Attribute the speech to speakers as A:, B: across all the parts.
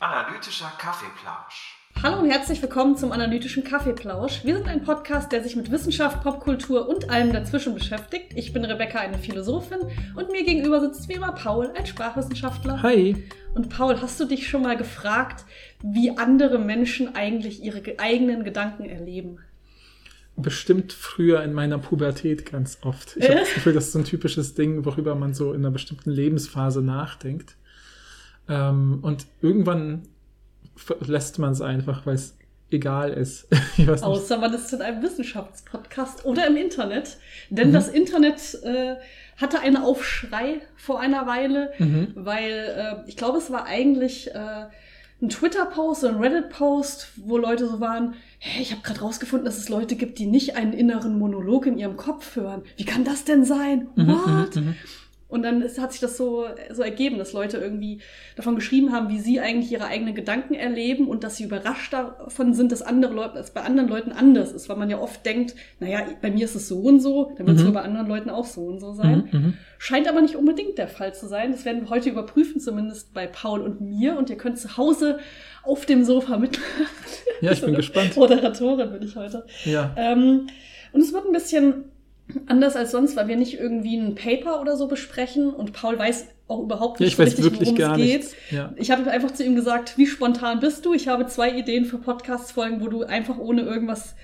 A: Analytischer Kaffeeplausch.
B: Hallo und herzlich willkommen zum Analytischen Kaffeeplausch. Wir sind ein Podcast, der sich mit Wissenschaft, Popkultur und allem dazwischen beschäftigt. Ich bin Rebecca, eine Philosophin, und mir gegenüber sitzt wie immer Paul, ein Sprachwissenschaftler.
C: Hi.
B: Und Paul, hast du dich schon mal gefragt, wie andere Menschen eigentlich ihre ge- eigenen Gedanken erleben?
C: Bestimmt früher in meiner Pubertät ganz oft. Ich habe das Gefühl, das ist so ein typisches Ding, worüber man so in einer bestimmten Lebensphase nachdenkt. Ähm, und irgendwann lässt man es einfach, weil es egal ist.
B: Außer man ist in einem Wissenschaftspodcast oder im Internet. Denn
C: Mhm.
B: das Internet äh, hatte einen Aufschrei vor einer Weile,
C: Mhm.
B: weil äh, ich glaube, es war eigentlich äh, ein Twitter-Post oder ein Reddit-Post, wo Leute so waren, hey, ich habe gerade rausgefunden, dass es Leute gibt, die nicht einen inneren Monolog in ihrem Kopf hören. Wie kann das denn sein?
C: Mhm,
B: What?
C: mhm, mhm.
B: Und dann ist, hat sich das so, so ergeben, dass Leute irgendwie davon geschrieben haben, wie sie eigentlich ihre eigenen Gedanken erleben und dass sie überrascht davon sind, dass andere Leute, dass bei anderen Leuten anders ist, weil man ja oft denkt, naja, bei mir ist es so und so, dann wird es
C: Mhm.
B: bei anderen Leuten auch so und so sein.
C: Mhm, mhm.
B: Scheint aber nicht unbedingt der Fall zu sein. Das werden wir heute überprüfen, zumindest bei Paul und mir. Und ihr könnt zu Hause auf dem Sofa mit.
C: Ja, ich bin gespannt.
B: Moderatorin bin ich heute.
C: Ja.
B: Ähm, und es wird ein bisschen anders als sonst, weil wir nicht irgendwie ein Paper oder so besprechen und Paul weiß auch überhaupt
C: ja,
B: nicht
C: ich
B: so
C: weiß
B: richtig,
C: wirklich
B: worum es geht.
C: Ja.
B: Ich habe einfach zu ihm gesagt, wie spontan bist du? Ich habe zwei Ideen für Podcast-Folgen, wo du einfach ohne irgendwas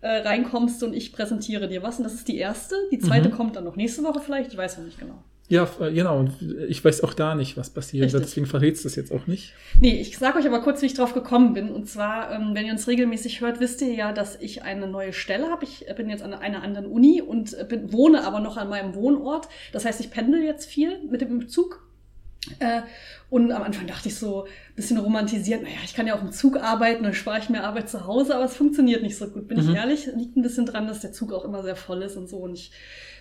B: äh, reinkommst und ich präsentiere dir was. Und das ist die erste. Die zweite
C: Mhm.
B: kommt dann noch nächste Woche vielleicht. Ich weiß noch nicht genau.
C: Ja, äh, genau. Und Ich weiß auch da nicht, was passieren wird,
B: Richtig.
C: deswegen verrätst du es jetzt auch nicht.
B: Nee, ich sage euch aber kurz, wie ich drauf gekommen bin. Und zwar, ähm, wenn ihr uns regelmäßig hört, wisst ihr ja, dass ich eine neue Stelle habe. Ich bin jetzt an einer anderen Uni und äh, bin, wohne aber noch an meinem Wohnort. Das heißt, ich pendel jetzt viel mit dem Zug. Äh, und am Anfang dachte ich so, ein bisschen romantisiert, naja, ich kann ja auch im Zug arbeiten, dann spare ich mir Arbeit zu Hause, aber es funktioniert nicht so gut, bin
C: Mhm.
B: ich ehrlich. Liegt ein bisschen dran, dass der Zug auch immer sehr voll ist und so. Und ich,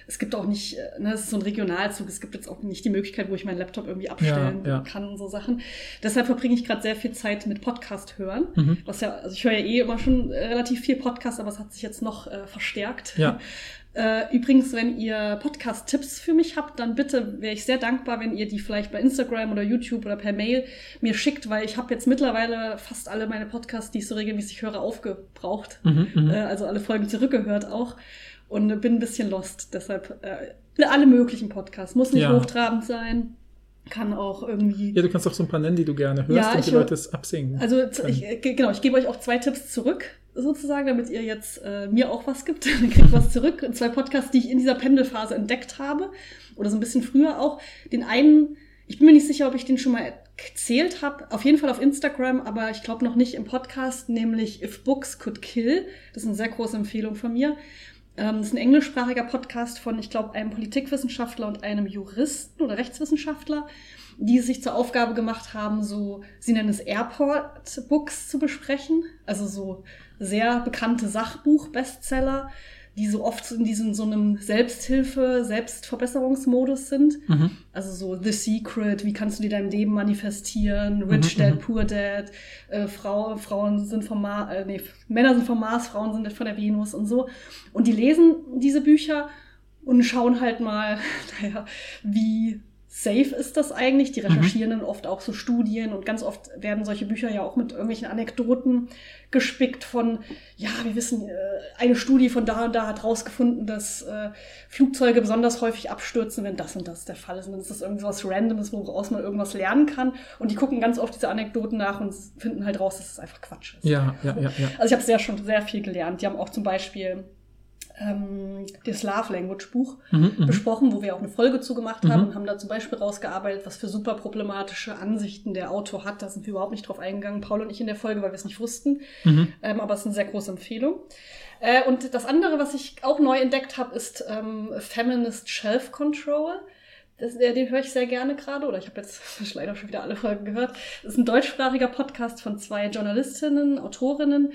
B: es gibt auch nicht, äh, ne, es ist so ein Regionalzug, es gibt jetzt auch nicht die Möglichkeit, wo ich meinen Laptop irgendwie abstellen
C: ja.
B: kann und so Sachen. Deshalb verbringe ich gerade sehr viel Zeit mit Podcast hören.
C: Mhm.
B: Was ja, also ich höre ja eh immer schon äh, relativ viel Podcast, aber es hat sich jetzt noch äh, verstärkt.
C: Ja.
B: Äh, übrigens, wenn ihr Podcast-Tipps für mich habt, dann bitte wäre ich sehr dankbar, wenn ihr die vielleicht bei Instagram oder YouTube oder per Mail mir schickt, weil ich habe jetzt mittlerweile fast alle meine Podcasts, die ich so regelmäßig höre, aufgebraucht.
C: Mhm, mhm.
B: Äh, also alle Folgen zurückgehört auch. Und bin ein bisschen lost. Deshalb äh, alle möglichen Podcasts. Muss nicht
C: Ja.
B: hochtrabend sein. Kann auch irgendwie.
C: Ja, du kannst auch so ein paar nennen, die du gerne hörst
B: Ja,
C: und die Leute es absingen.
B: Also ich, äh, ge- genau, ich gebe euch auch zwei Tipps zurück, sozusagen, damit ihr jetzt äh, mir auch was gibt. Dann kriegt was zurück. Und zwei Podcasts, die ich in dieser Pendelphase entdeckt habe. Oder so ein bisschen früher auch. Den einen, ich bin mir nicht sicher, ob ich den schon mal erzählt habe. Auf jeden Fall auf Instagram, aber ich glaube noch nicht im Podcast, nämlich If Books Could Kill. Das ist eine sehr große Empfehlung von mir. Ähm, das ist ein englischsprachiger Podcast von, ich glaube, einem Politikwissenschaftler und einem Juristen oder Rechtswissenschaftler, die sich zur Aufgabe gemacht haben, so, sie nennen es Airport-Books zu besprechen. Also so sehr bekannte Sachbuch-Bestseller, die so oft in diesem so einem Selbsthilfe-, Selbstverbesserungsmodus sind.
C: Mhm.
B: Also so The Secret, wie kannst du dir dein Leben manifestieren, Rich Dad,
C: mhm.
B: Poor Dad, äh, Frau, Frauen sind vom Mars, äh, nee, Männer sind vom Mars, Frauen sind von der Venus und so. Und die lesen diese Bücher und schauen halt mal, naja, wie safe ist das eigentlich? Die recherchieren dann oft auch so Studien und ganz oft werden solche Bücher ja auch mit irgendwelchen Anekdoten gespickt von, ja, wir wissen, äh, eine Studie von da und da hat rausgefunden, dass äh, Flugzeuge besonders häufig abstürzen, wenn das und das der Fall ist. Und dann ist das irgendwie was Randomes, woraus man irgendwas lernen kann. Und die gucken ganz oft diese Anekdoten nach und finden halt raus, dass es einfach Quatsch ist.
C: Ja, ja, ja, ja.
B: Also ich habe sehr schon sehr viel gelernt. Die haben auch zum Beispiel ähm, das Love Language Buch
C: Mhm, mhm.
B: besprochen, wo wir auch eine Folge zu gemacht haben
C: Mhm.
B: und haben da zum Beispiel rausgearbeitet, was für super problematische Ansichten der Autor hat. Da sind wir überhaupt nicht drauf eingegangen, Paul und ich in der Folge, weil wir es nicht wussten.
C: Mhm.
B: Ähm, aber es ist eine sehr große Empfehlung. Äh, und das andere, was ich auch neu entdeckt habe, ist ähm, Feminist Shelf Control. Das, äh, den höre ich sehr gerne gerade, oder ich habe jetzt leider schon wieder alle Folgen gehört. Das ist ein deutschsprachiger Podcast von zwei Journalistinnen, Autorinnen.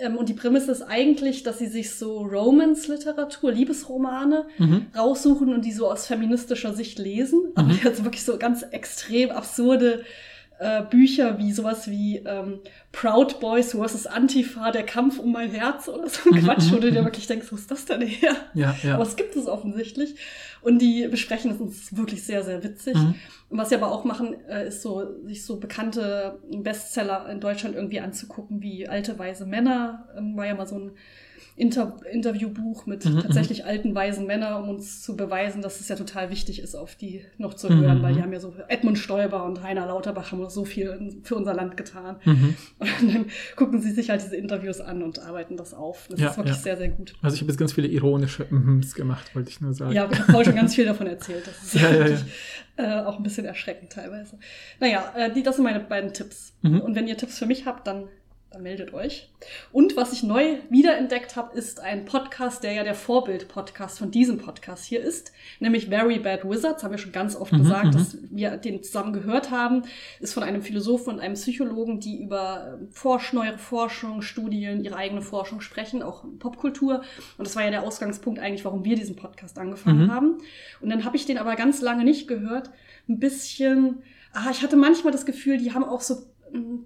B: Ähm, und die Prämisse ist eigentlich, dass sie sich so Romance-Literatur, Liebesromane
C: Mhm.
B: raussuchen und die so aus feministischer Sicht lesen. Aber
C: Mhm.
B: die hat so wirklich so ganz extrem absurde äh, Bücher wie sowas wie ähm, Proud Boys vs. Antifa, der Kampf um mein Herz oder so ein Quatsch, wo du dir wirklich denkst, wo ist das denn her?
C: Ja, ja.
B: Aber es gibt es offensichtlich. Und die besprechen es und es ist wirklich sehr, sehr witzig.
C: Mhm.
B: Und was sie aber auch machen, äh, ist so, sich so bekannte Bestseller in Deutschland irgendwie anzugucken, wie Alte Weise Männer, ähm, war ja mal so ein Inter Interviewbuch mit
C: Mhm,
B: tatsächlich alten, weisen Männern, um uns zu beweisen, dass es ja total wichtig ist, auf die noch zu
C: Mhm,
B: hören, weil die
C: mhm.
B: haben ja so, Edmund Stoiber und Heiner Lauterbach haben noch so viel für unser Land getan.
C: Mhm.
B: Und dann gucken sie sich halt diese Interviews an und arbeiten das auf. Das
C: Ja,
B: ist wirklich
C: ja.
B: sehr, sehr gut.
C: Also ich habe jetzt ganz viele ironische Mhms gemacht, wollte ich nur sagen.
B: Ja, ich habe Paul schon ganz viel davon erzählt. Das ist
C: Ja, ja,
B: wirklich Äh, auch ein bisschen erschreckend teilweise. Naja, äh, die, das sind meine beiden Tipps.
C: Mhm.
B: Und wenn ihr Tipps für mich habt, dann, dann meldet euch. Und was ich neu wiederentdeckt habe, ist ein Podcast, der ja der Vorbild-Podcast von diesem Podcast hier ist, nämlich Very Bad Wizards, haben wir schon ganz oft
C: Mhm,
B: gesagt,
C: mhm.
B: dass wir den zusammen gehört haben, ist von einem Philosophen und einem Psychologen, die über ähm, Forsch neuere Forschung, Studien, ihre eigene Forschung sprechen, auch Popkultur. Und das war ja der Ausgangspunkt eigentlich, warum wir diesen Podcast angefangen
C: Mhm.
B: haben. Und dann habe ich den aber ganz lange nicht gehört. Ein bisschen, ah, ich hatte manchmal das Gefühl, die haben auch so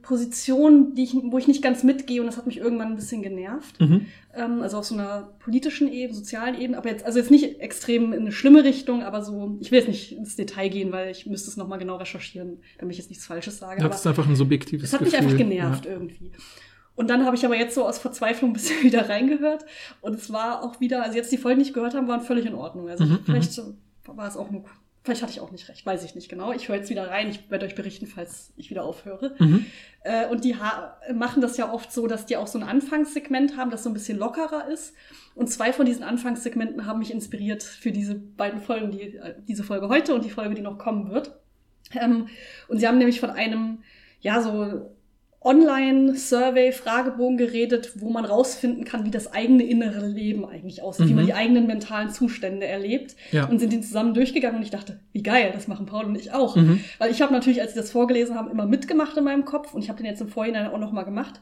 B: Positionen, die ich, wo ich nicht ganz mitgehe und das hat mich irgendwann ein bisschen genervt.
C: Mhm.
B: Ähm, also auf so einer politischen Ebene, sozialen Ebene, aber jetzt, also jetzt nicht extrem in eine schlimme Richtung, aber so, ich will jetzt nicht ins Detail gehen, weil ich müsste es nochmal genau recherchieren, damit ich jetzt nichts Falsches sage.
C: Das
B: aber
C: ist einfach ein subjektives
B: es hat
C: Gefühl.
B: mich einfach genervt irgendwie. Und dann habe ich aber jetzt so aus Verzweiflung ein bisschen wieder reingehört. Und es war auch wieder, also jetzt die Folgen, die ich gehört habe, waren völlig in Ordnung. Also
C: Mhm,
B: vielleicht so- war es auch nur, vielleicht hatte ich auch nicht recht, weiß ich nicht genau. Ich höre jetzt wieder rein, ich werde euch berichten, falls ich wieder aufhöre.
C: Mhm.
B: Äh, und die ha machen das ja oft so, dass die auch so ein Anfangssegment haben, das so ein bisschen lockerer ist. Und zwei von diesen Anfangssegmenten haben mich inspiriert für diese beiden Folgen, die, äh, diese Folge heute und die Folge, die noch kommen wird. Ähm, und sie haben nämlich von einem, ja, so Online-Survey-Fragebogen geredet, wo man rausfinden kann, wie das eigene innere Leben eigentlich aussieht, wie
C: Mhm.
B: man die eigenen mentalen Zustände erlebt.
C: Ja.
B: Und sind den zusammen durchgegangen und ich dachte, wie geil, das machen Paul und ich auch.
C: Mhm.
B: Weil ich habe natürlich, als sie das vorgelesen haben, immer mitgemacht in meinem Kopf und ich habe den jetzt im Vorhinein auch nochmal gemacht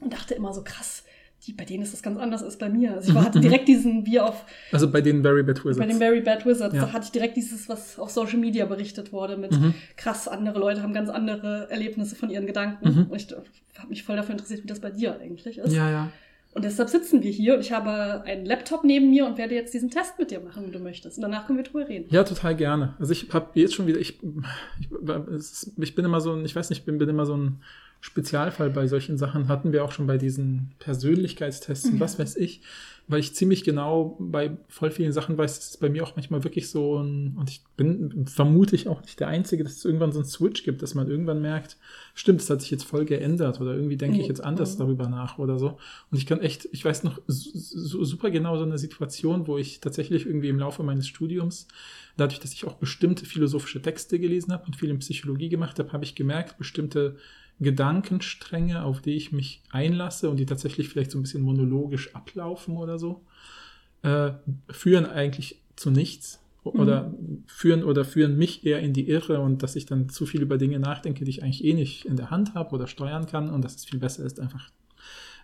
B: und dachte immer so krass, die, bei denen ist das ganz anders als bei mir. Also ich war, hatte direkt diesen, wie auf,
C: Also bei den Very Bad Wizards.
B: bei den Very Bad Wizards,
C: Ja.
B: da hatte ich direkt dieses, was auf Social Media berichtet wurde mit
C: Mhm.
B: krass, andere Leute haben ganz andere Erlebnisse von ihren Gedanken.
C: Mhm.
B: Und ich habe mich voll dafür interessiert, wie das bei dir eigentlich ist.
C: ja, ja.
B: Und deshalb sitzen wir hier und ich habe einen Laptop neben mir und werde jetzt diesen Test mit dir machen, wenn du möchtest. Und danach können wir drüber reden.
C: Ja, total gerne. Also ich habe jetzt schon wieder, ich, ich, ich bin immer so ein, ich weiß nicht, bin, bin immer so ein Spezialfall bei solchen Sachen. Hatten wir auch schon bei diesen Persönlichkeitstests und
B: Mhm.
C: was weiß ich, weil ich ziemlich genau bei voll vielen Sachen weiß, das ist bei mir auch manchmal wirklich so ein, und ich bin vermutlich auch nicht der Einzige, dass es irgendwann so einen Switch gibt, dass man irgendwann merkt, stimmt, es hat sich jetzt voll geändert oder irgendwie denke ich jetzt anders
B: Mhm.
C: darüber nach oder so. Und ich kann echt, ich weiß noch su- super genau so eine Situation, wo ich tatsächlich irgendwie im Laufe meines Studiums, dadurch, dass ich auch bestimmte philosophische Texte gelesen habe und viel in Psychologie gemacht habe, habe ich gemerkt, bestimmte Gedankenstränge, auf die ich mich einlasse und die tatsächlich vielleicht so ein bisschen monologisch ablaufen oder so, äh, führen eigentlich zu nichts oder führen oder führen mich eher in die Irre und dass ich dann zu viel über Dinge nachdenke, die ich eigentlich eh nicht in der Hand habe oder steuern kann und dass es viel besser ist, einfach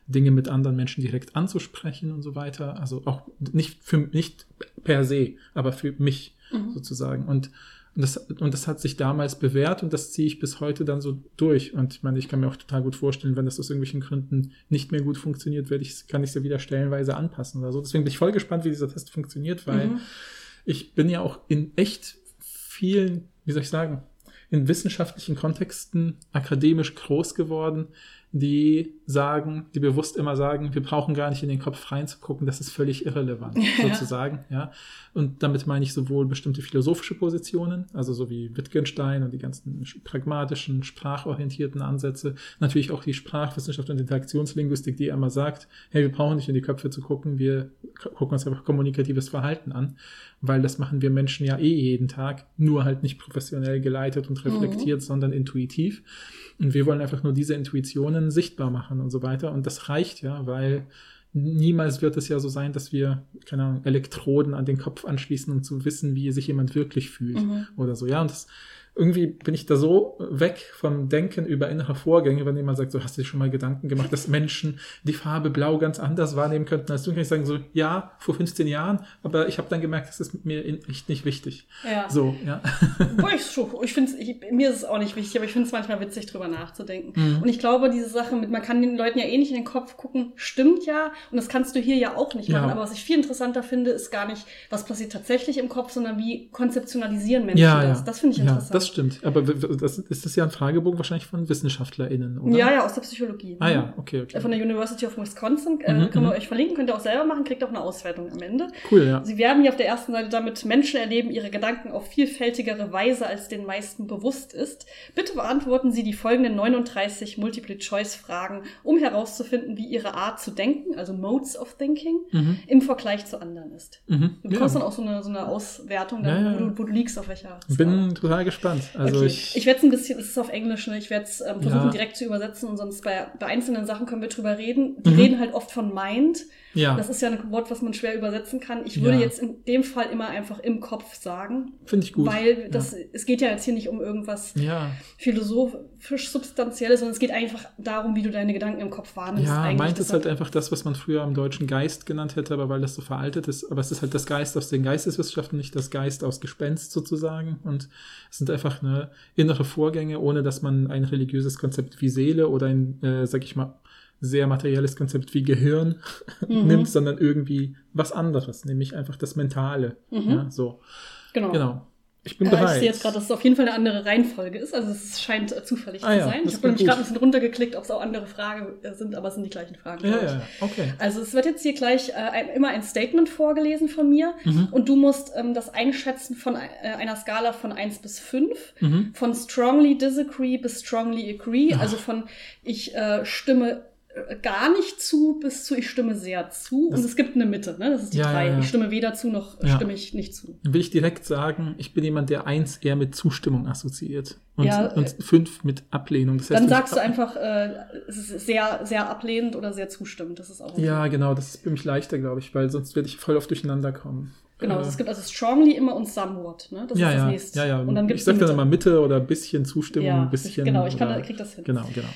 C: Dinge mit anderen Menschen direkt anzusprechen und so weiter. Also auch nicht für nicht per se, aber für mich
B: Mhm.
C: sozusagen. Und, und, das, und das hat sich damals bewährt und das ziehe ich bis heute dann so durch. Und ich meine, ich kann mir auch total gut vorstellen, wenn das aus irgendwelchen Gründen nicht mehr gut funktioniert, werde ich, kann ich es ja wieder stellenweise anpassen oder so. Deswegen bin ich voll gespannt, wie dieser Test funktioniert, weil
B: Mhm.
C: ich bin ja auch in echt vielen, wie soll ich sagen, in wissenschaftlichen Kontexten akademisch groß geworden, die sagen, die bewusst immer sagen, wir brauchen gar nicht in den Kopf reinzugucken, das ist völlig irrelevant,
B: Ja.
C: sozusagen, ja. Und damit meine ich sowohl bestimmte philosophische Positionen, also so wie Wittgenstein und die ganzen pragmatischen, sprachorientierten Ansätze, natürlich auch die Sprachwissenschaft und Interaktionslinguistik, die immer sagt, hey, wir brauchen nicht in die Köpfe zu gucken, wir gucken uns einfach kommunikatives Verhalten an, weil das machen wir Menschen ja eh jeden Tag, nur halt nicht professionell geleitet und reflektiert, sondern intuitiv. Und wir wollen einfach nur diese Intuitionen sichtbar machen und so weiter. Und das reicht ja, weil niemals wird es ja so sein, dass wir, keine Ahnung, Elektroden an den Kopf anschließen, um zu wissen, wie sich jemand wirklich fühlt
B: Mhm.
C: oder so. Ja, und das irgendwie bin ich da so weg vom Denken über innere Vorgänge, wenn jemand sagt, so hast du dir schon mal Gedanken gemacht, dass Menschen die Farbe blau ganz anders wahrnehmen könnten als du, kann ich sagen so, ja, vor 15 Jahren, aber ich habe dann gemerkt, das ist mir echt nicht wichtig.
B: Ja.
C: So, ja.
B: Boah, ich, ich finde mir ist es auch nicht wichtig, aber ich finde es manchmal witzig, drüber nachzudenken.
C: Mhm.
B: Und ich glaube, diese Sache mit, man kann den Leuten ja eh nicht in den Kopf gucken, stimmt ja. Und das kannst du hier ja auch nicht
C: Ja.
B: machen. Aber was ich viel interessanter finde, ist gar nicht, was passiert tatsächlich im Kopf, sondern wie konzeptionalisieren Menschen
C: Ja,
B: das.
C: ja.
B: Das finde ich
C: ja,
B: interessant.
C: Das stimmt. Aber das ist das ja ein Fragebogen wahrscheinlich von WissenschaftlerInnen, oder?
B: ja, ja, aus der Psychologie.
C: Ah ja, okay, okay.
B: Von der University of Wisconsin. Äh,
C: Mhm,
B: können wir
C: mhm.
B: euch verlinken, könnt ihr auch selber machen, kriegt auch eine Auswertung am Ende.
C: Cool, ja.
B: Sie werben hier auf der ersten Seite damit, Menschen erleben ihre Gedanken auf vielfältigere Weise, als den meisten bewusst ist. Bitte beantworten Sie die folgenden 39 Multiple-Choice-Fragen, um herauszufinden, wie Ihre Art zu denken, also Modes of Thinking,
C: Mhm.
B: im Vergleich zu anderen ist.
C: Mhm.
B: Du bekommst
C: ja.
B: dann auch so eine, so eine Auswertung, dann,
C: Ja, ja.
B: Wo, du, wo du liegst, auf welcher Skala.
C: Bin total gespannt. Also
B: okay.
C: ich,
B: Ich, werde es ein bisschen, es ist auf Englisch, ne? ich werde es ähm, versuchen
C: Ja.
B: direkt zu übersetzen und sonst bei, bei einzelnen Sachen können wir drüber reden. Die
C: Mhm.
B: reden halt oft von Mind.
C: Ja,
B: Das ist ja ein Wort, was man schwer übersetzen kann. Ich würde
C: Ja.
B: jetzt in dem Fall immer einfach im Kopf sagen,
C: finde ich gut.
B: weil das, es geht ja jetzt hier nicht um irgendwas
C: ja,
B: philosophisch Substanzielles, sondern es geht einfach darum, wie du deine Gedanken im Kopf wahrnimmst.
C: ja, meint ist
B: Deshalb-
C: halt einfach das, was man früher am deutschen Geist genannt hätte, aber weil das so veraltet ist. Aber es ist halt das Geist aus den Geisteswissenschaften, nicht das Geist aus Gespenst sozusagen. Und es sind einfach ne, innere Vorgänge, ohne dass man ein religiöses Konzept wie Seele oder ein, äh, sag ich mal, sehr materielles Konzept wie Gehirn
B: Mhm.
C: nimmt, sondern irgendwie was anderes, nämlich einfach das Mentale.
B: Mhm.
C: Ja, so.
B: Genau.
C: Genau. Ich bin
B: Äh,
C: bereit.
B: ich sehe jetzt gerade, dass es auf jeden Fall eine andere Reihenfolge ist. Also es scheint äh, zufällig
C: Ah
B: zu
C: ja,
B: sein. Ich habe nämlich gerade ein bisschen runtergeklickt, ob es auch andere Fragen äh, sind, aber es sind die gleichen Fragen.
C: ja, ja, okay.
B: Also es wird jetzt hier gleich äh, ein, immer ein Statement vorgelesen von mir
C: Mhm.
B: und du musst ähm, das einschätzen von äh, einer Skala von 1 bis 5,
C: Mhm.
B: von strongly disagree bis strongly agree, also von ich äh, stimme gar nicht zu bis zu ich stimme sehr zu
C: Das-
B: und es gibt eine Mitte, ne? das ist die
C: Ja,
B: 3.
C: ja, ja.
B: Ich stimme weder zu noch stimme ich nicht zu.
C: Dann will ich direkt sagen, ich bin jemand, der eins eher mit Zustimmung assoziiert und,
B: Ja, äh,
C: und fünf mit Ablehnung. Das heißt,
B: Dann
C: ich-
B: sagst du einfach, äh, es ist sehr, sehr ablehnend oder sehr zustimmend. Das ist auch okay.
C: Ja, genau, das ist für mich leichter, glaube ich, weil sonst werde ich voll auf Durcheinander kommen.
B: Genau,
C: Äh,
B: es gibt also strongly immer und somewhat. Ne? Das
C: ja,
B: ist das nächste.
C: ja, ja.
B: Und dann
C: ich
B: gibt's
C: sage
B: die
C: dann immer Mitte oder ein bisschen Zustimmung,
B: Ja,
C: ein bisschen.
B: genau, ich kann,
C: oder,
B: krieg das hin.
C: Genau, genau.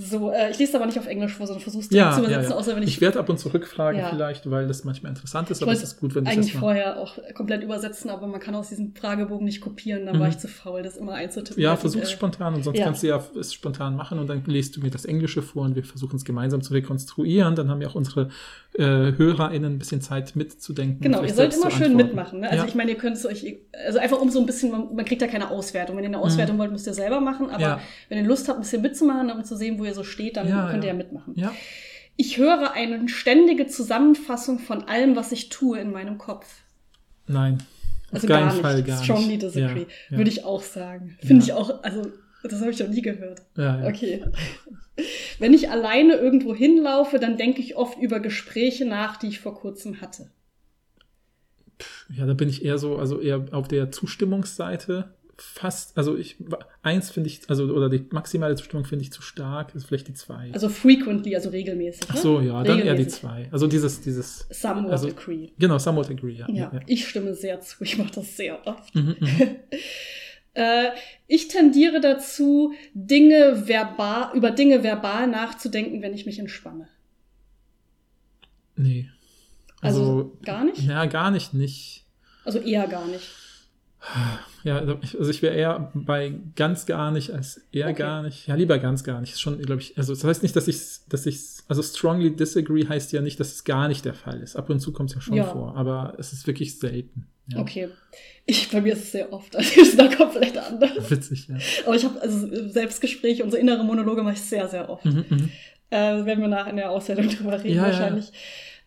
B: So, äh, ich lese aber nicht auf Englisch vor, sondern versuch's direkt
C: Ja,
B: zu
C: ja,
B: übersetzen,
C: ja.
B: außer wenn
C: ich,
B: ich,
C: werde ab und zu rückfragen
B: Ja.
C: vielleicht, weil das manchmal interessant ist,
B: Ich
C: aber es ist gut, wenn ich
B: eigentlich
C: das
B: vorher auch komplett übersetzen, aber man kann aus diesem Fragebogen nicht kopieren, dann war
C: Mhm.
B: ich zu faul, das immer einzutippen.
C: Ja,
B: Also,
C: versuch's
B: äh,
C: spontan und sonst
B: ja.
C: kannst du ja es spontan machen und dann lest du mir das Englische vor und wir versuchen es gemeinsam zu rekonstruieren. Dann haben ja auch unsere äh, HörerInnen ein bisschen Zeit mitzudenken.
B: Genau, ihr sollt immer schön mitmachen. Ne? Also
C: ja.
B: ich meine, ihr könnt es euch, also einfach um so ein bisschen, man, man kriegt ja keine Auswertung. Wenn ihr eine Auswertung wollt, müsst ihr selber machen, aber
C: Mhm. Ja.
B: wenn ihr Lust habt, ein bisschen mitzumachen, um zu sehen, wo ihr so steht, dann
C: Ja,
B: könnt ihr
C: ja.
B: ja mitmachen.
C: ja.
B: Ich höre eine ständige Zusammenfassung von allem, was ich tue in meinem Kopf.
C: Nein.
B: Also gar nicht.
C: Fall gar
B: Strongly
C: nicht.
B: disagree.
C: Ja.
B: Würde ich auch sagen. Finde ich auch, also das habe ich noch nie gehört.
C: Ja, ja.
B: Okay. Wenn ich alleine irgendwo hinlaufe, dann denke ich oft über Gespräche nach, die ich vor kurzem hatte.
C: Ja, da bin ich eher so, also eher auf der Zustimmungsseite fast, also ich, eins finde ich, also, oder die maximale Zustimmung finde ich zu stark, ist vielleicht die zwei.
B: Also frequently, also regelmäßig.
C: Ach
B: ne?
C: so, ja, dann eher die zwei. Also dieses, dieses,
B: Somewhat
C: Also-
B: agree.
C: genau, somewhat agree, ja.
B: Ja,
C: ja.
B: ich stimme sehr zu. Ich mache das sehr oft.
C: Mhm, mhm.
B: Äh, ich tendiere dazu, Dinge verbal, über Dinge verbal nachzudenken, wenn ich mich entspanne.
C: Nee.
B: Also,
C: Also,
B: gar nicht?
C: ja, gar nicht, nicht.
B: Also eher gar nicht.
C: Ja, also ich wäre eher bei ganz gar nicht als eher
B: Okay.
C: gar nicht. Ja, lieber ganz gar nicht. Ist schon, glaube ich, also das heißt nicht, dass ich, dass ich, also strongly disagree heißt ja nicht, dass es gar nicht der Fall ist. Ab und zu kommt es ja schon
B: Ja.
C: vor, aber es ist wirklich selten. Ja.
B: Okay. Ich, bei mir ist es sehr oft. Also ist da komplett anders.
C: Witzig, ja.
B: Aber ich habe also Selbstgespräche, unsere innere Monologe mache ich sehr, sehr oft.
C: Mhm, mhm.
B: Äh, werden wir nachher in der Auswertung drüber reden,
C: ja.
B: wahrscheinlich.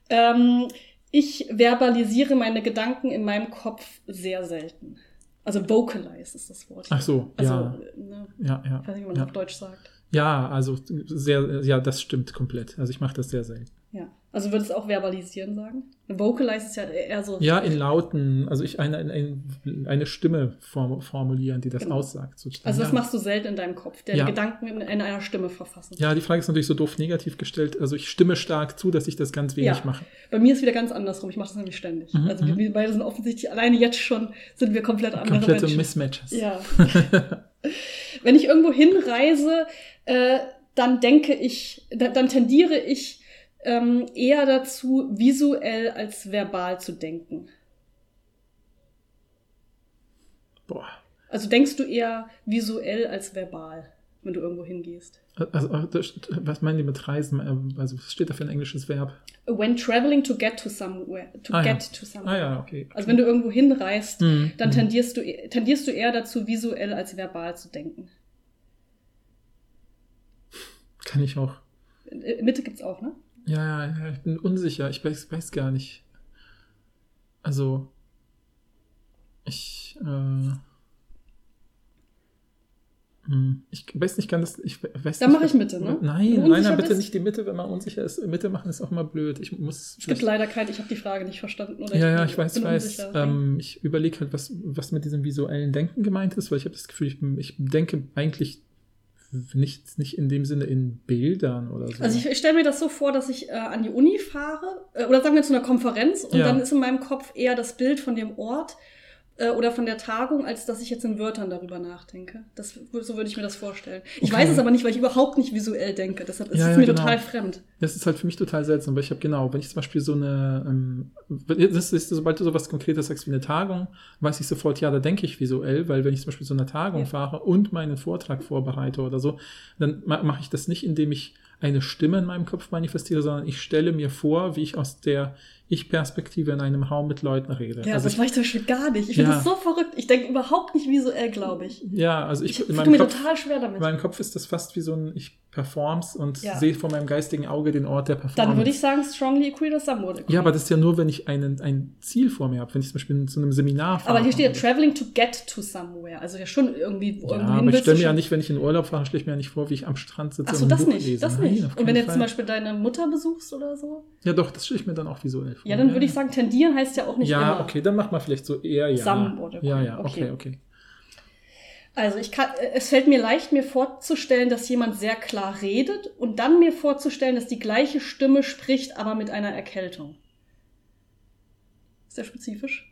B: Ähm, ich verbalisiere meine Gedanken in meinem Kopf sehr selten. Also vocalize ist das Wort.
C: Ach so,
B: Also,
C: ja.
B: ne,
C: Ja, ja.
B: ich weiß nicht, wie man
C: ja.
B: auf Deutsch sagt.
C: ja, also sehr, ja, das stimmt komplett. Also ich mache das sehr selten.
B: Ja. Also würdest du auch verbalisieren sagen? Vocalize ist ja eher so.
C: Ja, in Lauten, also ich eine, eine, eine Stimme form, formulieren, die das
B: Genau.
C: aussagt. sozusagen.
B: Also das machst du selten in deinem Kopf, der
C: Ja.
B: Gedanken in, in einer Stimme verfassen.
C: Ja, die Frage ist natürlich so doof negativ gestellt. Also ich stimme stark zu, dass ich das ganz wenig
B: Ja.
C: mache.
B: Bei mir ist wieder ganz andersrum. Ich mache das nämlich ständig.
C: Mhm,
B: also wir,
C: mhm.
B: wir beide sind offensichtlich alleine jetzt schon sind wir komplett andere
C: Komplette
B: Menschen.
C: Mismatches.
B: Ja. Wenn ich irgendwo hinreise, äh, dann denke ich, da, dann tendiere ich ähm, eher dazu, visuell als verbal zu denken.
C: Boah.
B: Also denkst du eher visuell als verbal, wenn du irgendwo hingehst.
C: Also, äh, was meinen die mit Reisen? Ähm, Also, was steht da für ein englisches Verb?
B: When traveling to get to somewhere, to
C: Ah, ja.
B: get to somewhere.
C: Ah ja, okay.
B: Also wenn du irgendwo hinreist,
C: Mhm,
B: dann
C: mhm.
B: tendierst du, tendierst du eher dazu, visuell als verbal zu denken.
C: Kann ich auch.
B: Äh, Mitte gibt's auch, ne?
C: Ja, ja, ja, ich bin unsicher. Ich weiß, weiß gar nicht. Also, ich, äh, hm, ich weiß nicht, kann das, ich weiß
B: Dann
C: nicht,
B: mach ich Mitte, ne?
C: Nein, nein, bitte
B: bist?
C: nicht die Mitte, wenn man unsicher ist. Mitte machen ist auch immer blöd. Ich muss.
B: Es gibt leider kein, ich habe die Frage nicht verstanden. Oder
C: ja, ja,
B: bin-
C: ich weiß,
B: bin
C: weiß. Ähm, ich überlege halt, was, was mit diesem visuellen Denken gemeint ist, weil ich habe das Gefühl, ich, ich denke eigentlich nicht, nicht in dem Sinne in Bildern oder so.
B: Also ich, ich stelle mir das so vor, dass ich äh, an die Uni fahre äh, oder sagen wir zu einer Konferenz und
C: Ja.
B: dann ist in meinem Kopf eher das Bild von dem Ort oder von der Tagung, als dass ich jetzt in Wörtern darüber nachdenke. Das, so würde ich mir das vorstellen. Ich
C: Okay.
B: weiß es aber nicht, weil ich überhaupt nicht visuell denke. Deshalb ist
C: Ja,
B: es
C: ja,
B: mir
C: genau.
B: total fremd.
C: Das ist halt für mich total seltsam, weil ich habe genau, wenn ich zum Beispiel so eine, ähm, ist, sobald du sowas Konkretes sagst wie eine Tagung, weiß ich sofort, ja, da denke ich visuell, weil wenn ich zum Beispiel so eine Tagung
B: Ja.
C: fahre und meinen Vortrag vorbereite oder so, dann ma mache ich das nicht, indem ich eine Stimme in meinem Kopf manifestiere, sondern ich stelle mir vor, wie ich aus der Ich-Perspektive in einem Raum mit Leuten rede.
B: Ja,
C: also
B: das
C: ich,
B: mache ich zum Beispiel gar nicht. Ich finde
C: Ja.
B: das so verrückt. Ich denke überhaupt nicht visuell, glaube ich.
C: ja, also ich,
B: Ich
C: in meinem
B: mir
C: Kopf,
B: total schwer damit.
C: in meinem Kopf ist das fast wie so ein, ich performs und
B: Ja.
C: sehe vor meinem geistigen Auge den Ort der Performance.
B: Dann würde ich sagen, strongly agree or somewhat agree.
C: Ja, aber das ist ja nur, wenn ich einen, ein Ziel vor mir habe, wenn ich zum Beispiel zu einem Seminar fahre.
B: Aber hier steht ja traveling to get to somewhere. Also ja schon irgendwie.
C: Ja,
B: irgendwo hin
C: aber ich stelle mir ja nicht, wenn ich in Urlaub fahre, stelle ich mir ja nicht vor, wie ich am Strand sitze
B: Achso,
C: und ein
B: das
C: Buch
B: nicht.
C: lese.
B: Das
C: Nein,
B: nicht. Und wenn du jetzt zum. Beispiel deine Mutter besuchst oder so?
C: Ja, doch, das stelle ich mir dann auch visuell vor.
B: Ja, dann würde ich sagen, tendieren heißt ja auch nicht
C: Ja,
B: immer.
C: okay, dann macht man vielleicht so eher ja.
B: Somewhat, okay,
C: Ja, ja,
B: okay.
C: okay, okay.
B: Also ich kann, es fällt mir leicht, mir vorzustellen, dass jemand sehr klar redet und dann mir vorzustellen, dass die gleiche Stimme spricht, aber mit einer Erkältung. Ist der spezifisch?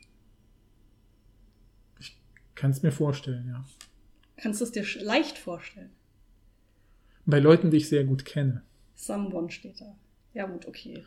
C: Kann es mir vorstellen, ja.
B: Kannst du es dir leicht vorstellen?
C: Bei Leuten, die ich sehr gut kenne.
B: Someone steht da. Ja gut, okay.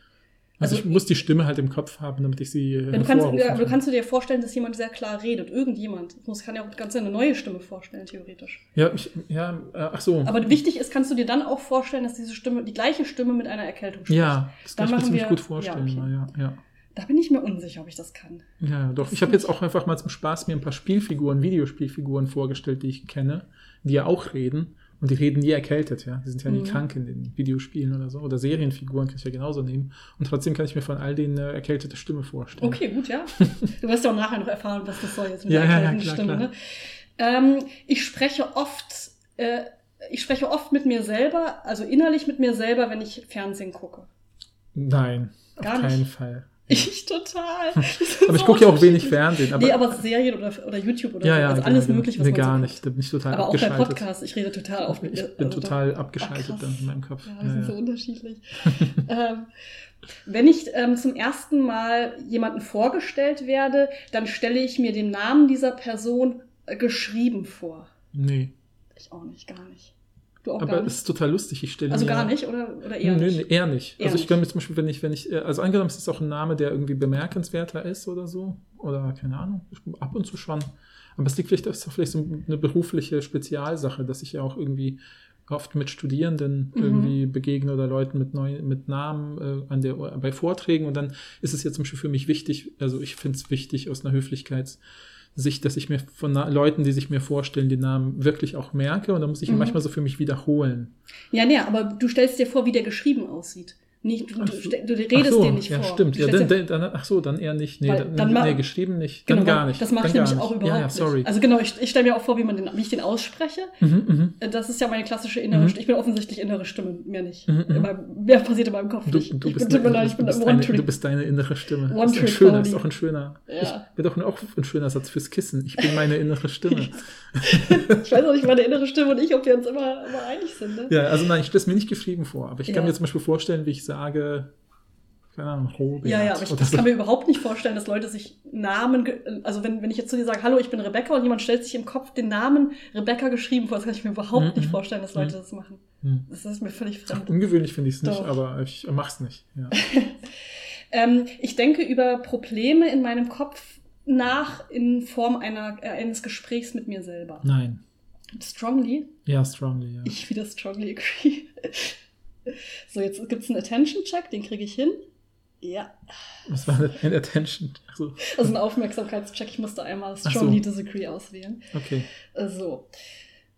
C: Also,
B: Also-
C: ich muss die Stimme halt im Kopf haben, damit ich sie äh,
B: Ja, du, kannst, ja, du
C: kann.
B: kannst du dir vorstellen, dass jemand sehr klar redet. Irgendjemand. Ich muss, kann ja auch ganz eine neue Stimme vorstellen, theoretisch.
C: Ja, ich, ja, äh, ach so.
B: Aber wichtig ist, kannst du dir dann auch vorstellen, dass diese Stimme, die gleiche Stimme mit einer Erkältung spricht.
C: ja, das
B: Dann
C: kann ich mir ziemlich
B: wir-
C: gut vorstellen.
B: ja, okay.
C: ja, ja.
B: Da bin ich mir unsicher, ob ich das kann.
C: Ja, doch. Ich habe jetzt auch einfach mal zum Spaß mir ein paar Spielfiguren, Videospielfiguren vorgestellt, die ich kenne, die ja auch reden. Und die reden nie erkältet, ja. Die sind ja nie
B: Mhm.
C: krank in den Videospielen oder so. Oder Serienfiguren kann ich ja genauso nehmen. Und trotzdem kann ich mir von all denen eine erkältete Stimme vorstellen.
B: Okay, gut, ja. Du wirst ja auch nachher noch erfahren, was das soll jetzt mit
C: Ja,
B: der
C: ja,
B: erkältenden
C: klar,
B: Stimme.
C: klar.
B: Ne? Ähm, ich spreche oft, äh, ich spreche oft mit mir selber, also innerlich mit mir selber, wenn ich Fernsehen gucke.
C: Nein, auf
B: Gar
C: keinen
B: nicht.
C: Fall.
B: Ich total.
C: Aber ich gucke ja auch wenig Fernsehen. Aber,
B: nee, aber Serien oder, oder YouTube oder
C: ja,
B: so.
C: ja,
B: also
C: genau,
B: alles
C: genau.
B: mögliche, was
C: nee,
B: so
C: gar
B: guckt.
C: nicht. Da bin ich total
B: Aber auch bei
C: abgeschaltet.
B: Podcasts, ich rede total auf
C: Ich bin
B: also da-
C: total
B: Ach,
C: abgeschaltet
B: krass.
C: dann in meinem Kopf.
B: Ja,
C: Ja,
B: wir sind
C: ja.
B: so unterschiedlich. ähm, wenn ich ähm, zum ersten Mal jemanden vorgestellt werde, dann stelle ich mir den Namen dieser Person äh, geschrieben vor.
C: Nee.
B: Ich auch nicht, gar nicht. Du auch
C: Aber es ist total lustig. Ich stelle
B: Also gar nicht oder, oder eher
C: Nö,
B: nicht?
C: nee, eher nicht.
B: Eher
C: also ich kann mir zum Beispiel, wenn ich, wenn ich, äh, also angenommen, es ist auch ein Name, der irgendwie bemerkenswerter ist oder so, oder keine Ahnung, ab und zu schon. Aber es liegt vielleicht, das ist auch vielleicht so eine berufliche Spezialsache, dass ich ja auch irgendwie oft mit Studierenden
B: Mhm.
C: irgendwie begegne oder Leuten mit neuen, mit Namen äh, an der, bei Vorträgen und dann ist es ja zum Beispiel für mich wichtig, also ich finde es wichtig aus einer Höflichkeitssicht, dass ich mir von Leuten, die sich mir vorstellen, die Namen wirklich auch merke und dann muss ich ihn
B: Mhm.
C: manchmal so für mich wiederholen.
B: Ja, nee, aber du stellst dir vor, wie der geschrieben aussieht. Nicht, du, du,
C: so.
B: du
C: Ach
B: redest
C: so,
B: den nicht
C: ja,
B: vor.
C: stimmt.
B: Du
C: Ja, dann,
B: den-
C: dann, ach so, dann eher nicht. Nee, dann,
B: dann
C: nee geschrieben nicht.
B: Genau,
C: Dann gar nicht.
B: Das mache ich nämlich auch überhaupt
C: Ja, ja, sorry.
B: nicht. Also genau, ich, ich stelle mir auch vor, wie, man den, wie ich den ausspreche.
C: mhm, mhm.
B: Äh, Das ist ja meine klassische innere
C: Mhm.
B: Stimme. Ich bin offensichtlich innere Stimme, mehr nicht.
C: Mhm, mhm.
B: Meinem, mehr passiert in meinem Kopf
C: Du,
B: nicht.
C: du,
B: ich
C: bist
B: bin,
C: eine-
B: ich bin
C: du, bist
B: ein
C: eine, du bist deine innere Stimme.
B: One
C: ist ein schöner, ist auch ein schöner.
B: Ja.
C: Ich, auch, auch ein schöner Satz fürs Kissen. Ich bin meine innere Stimme.
B: Ich weiß auch nicht, meine innere Stimme und ich, ob wir uns immer, immer einig sind. Ne?
C: ja, also nein, ich stelle es mir nicht geschrieben vor. Aber ich kann
B: Ja.
C: mir zum Beispiel vorstellen, wie ich sage, keine Ahnung, Robert.
B: Ja, ja, aber ich,
C: so.
B: kann mir überhaupt nicht vorstellen, dass Leute sich Namen, also wenn, wenn ich jetzt zu dir sage, hallo, ich bin Rebecca und jemand stellt sich im Kopf den Namen Rebecca geschrieben vor, das kann ich mir überhaupt
C: Mhm.
B: nicht vorstellen, dass Leute
C: Mhm.
B: das machen.
C: Hm.
B: Das ist mir völlig fremd.
C: ungewöhnlich finde ich es nicht,
B: Doch.
C: aber ich mach's nicht. Ja.
B: Ähm, ich denke über Probleme in meinem Kopf nach in Form einer, äh, eines Gesprächs mit mir selber.
C: Nein.
B: Strongly?
C: Ja, strongly, ja.
B: Ich wieder strongly agree. So, jetzt gibt's einen Attention-Check, den kriege ich hin. Ja,
C: Was war denn ein Attention? Also,
B: also ein Aufmerksamkeitscheck. Ich musste einmal
C: so.
B: strongly disagree auswählen.
C: okay.
B: Äh, So.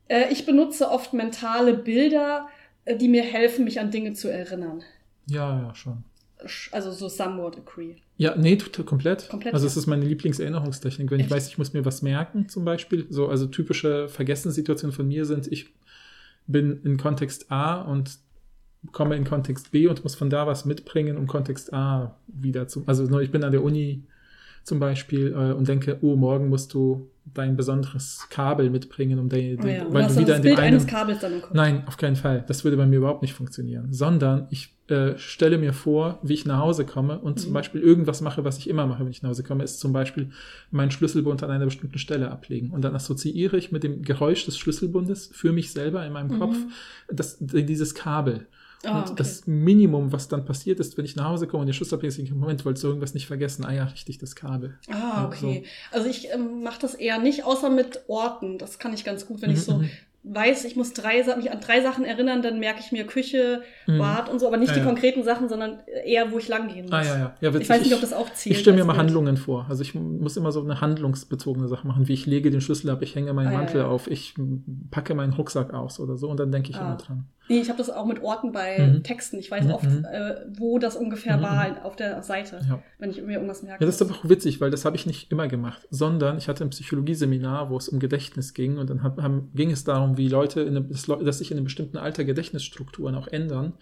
B: Äh, ich benutze oft mentale Bilder, äh, die mir helfen, mich an Dinge zu erinnern.
C: Ja, ja, schon.
B: Sch- Also so somewhat agree.
C: Ja, nee, komplett.
B: Komplett,
C: Also es ist meine Lieblingserinnerungstechnik. Wenn ich
B: Echt?
C: weiß, ich muss mir was merken, zum Beispiel. So, also typische Vergessenssituationen von mir sind, ich bin in Kontext A und komme in Kontext B und muss von da was mitbringen, um Kontext A wieder zu. Also ich bin an der Uni zum Beispiel äh, und denke, oh, morgen musst du dein besonderes Kabel mitbringen, um dein,
B: Oh ja,
C: weil du wieder
B: das
C: in
B: Bild
C: einen
B: eines Kabels dann Kopf.
C: Nein, auf keinen Fall. Das würde bei mir überhaupt nicht funktionieren. Sondern ich äh, stelle mir vor, wie ich nach Hause komme und zum
B: Mhm.
C: Beispiel irgendwas mache, was ich immer mache, wenn ich nach Hause komme, ist zum Beispiel meinen Schlüsselbund an einer bestimmten Stelle ablegen. Und dann assoziiere ich mit dem Geräusch des Schlüsselbundes für mich selber in meinem
B: Mhm.
C: Kopf das, dieses Kabel.
B: Ah,
C: und
B: okay.
C: das Minimum, was dann passiert ist, wenn ich nach Hause komme und den Schlüssel ablege, ist, Moment, wolltest du irgendwas nicht vergessen? Ah ja, richtig, das Kabel.
B: Ah, okay. Also ich ähm, mache das eher nicht, außer mit Orten. Das kann ich ganz gut, wenn ich
C: Mhm,
B: so
C: mhm.
B: weiß, ich muss drei, mich an drei Sachen erinnern, dann merke ich mir Küche,
C: Mhm.
B: Bad und so, aber nicht
C: Ja,
B: die
C: ja.
B: konkreten Sachen, sondern eher, wo ich lang gehen muss.
C: Ah ja, ja. ja witzig.
B: Ich weiß nicht, ob das auch zählt.
C: Ich stelle mir mal
B: Bild.
C: Handlungen vor. Also ich muss immer so eine handlungsbezogene Sache machen, wie ich lege den Schlüssel ab, ich hänge meinen
B: Ah,
C: Mantel auf, ich packe meinen Rucksack aus oder so und dann denke ich
B: Ah.
C: immer dran.
B: Nee, ich habe das auch mit Orten bei
C: Mhm.
B: Texten. Ich weiß
C: Mhm,
B: oft,
C: mhm.
B: äh, wo das ungefähr
C: Mhm,
B: war auf der Seite,
C: Ja.
B: wenn ich mir irgendwas merke.
C: Ja, das ist aber auch witzig, weil das habe ich nicht immer gemacht, sondern ich hatte ein Psychologieseminar, wo es um Gedächtnis ging und dann hab, haben, ging es darum, wie Leute, Leu- dass sich in einem bestimmten Alter Gedächtnisstrukturen auch ändern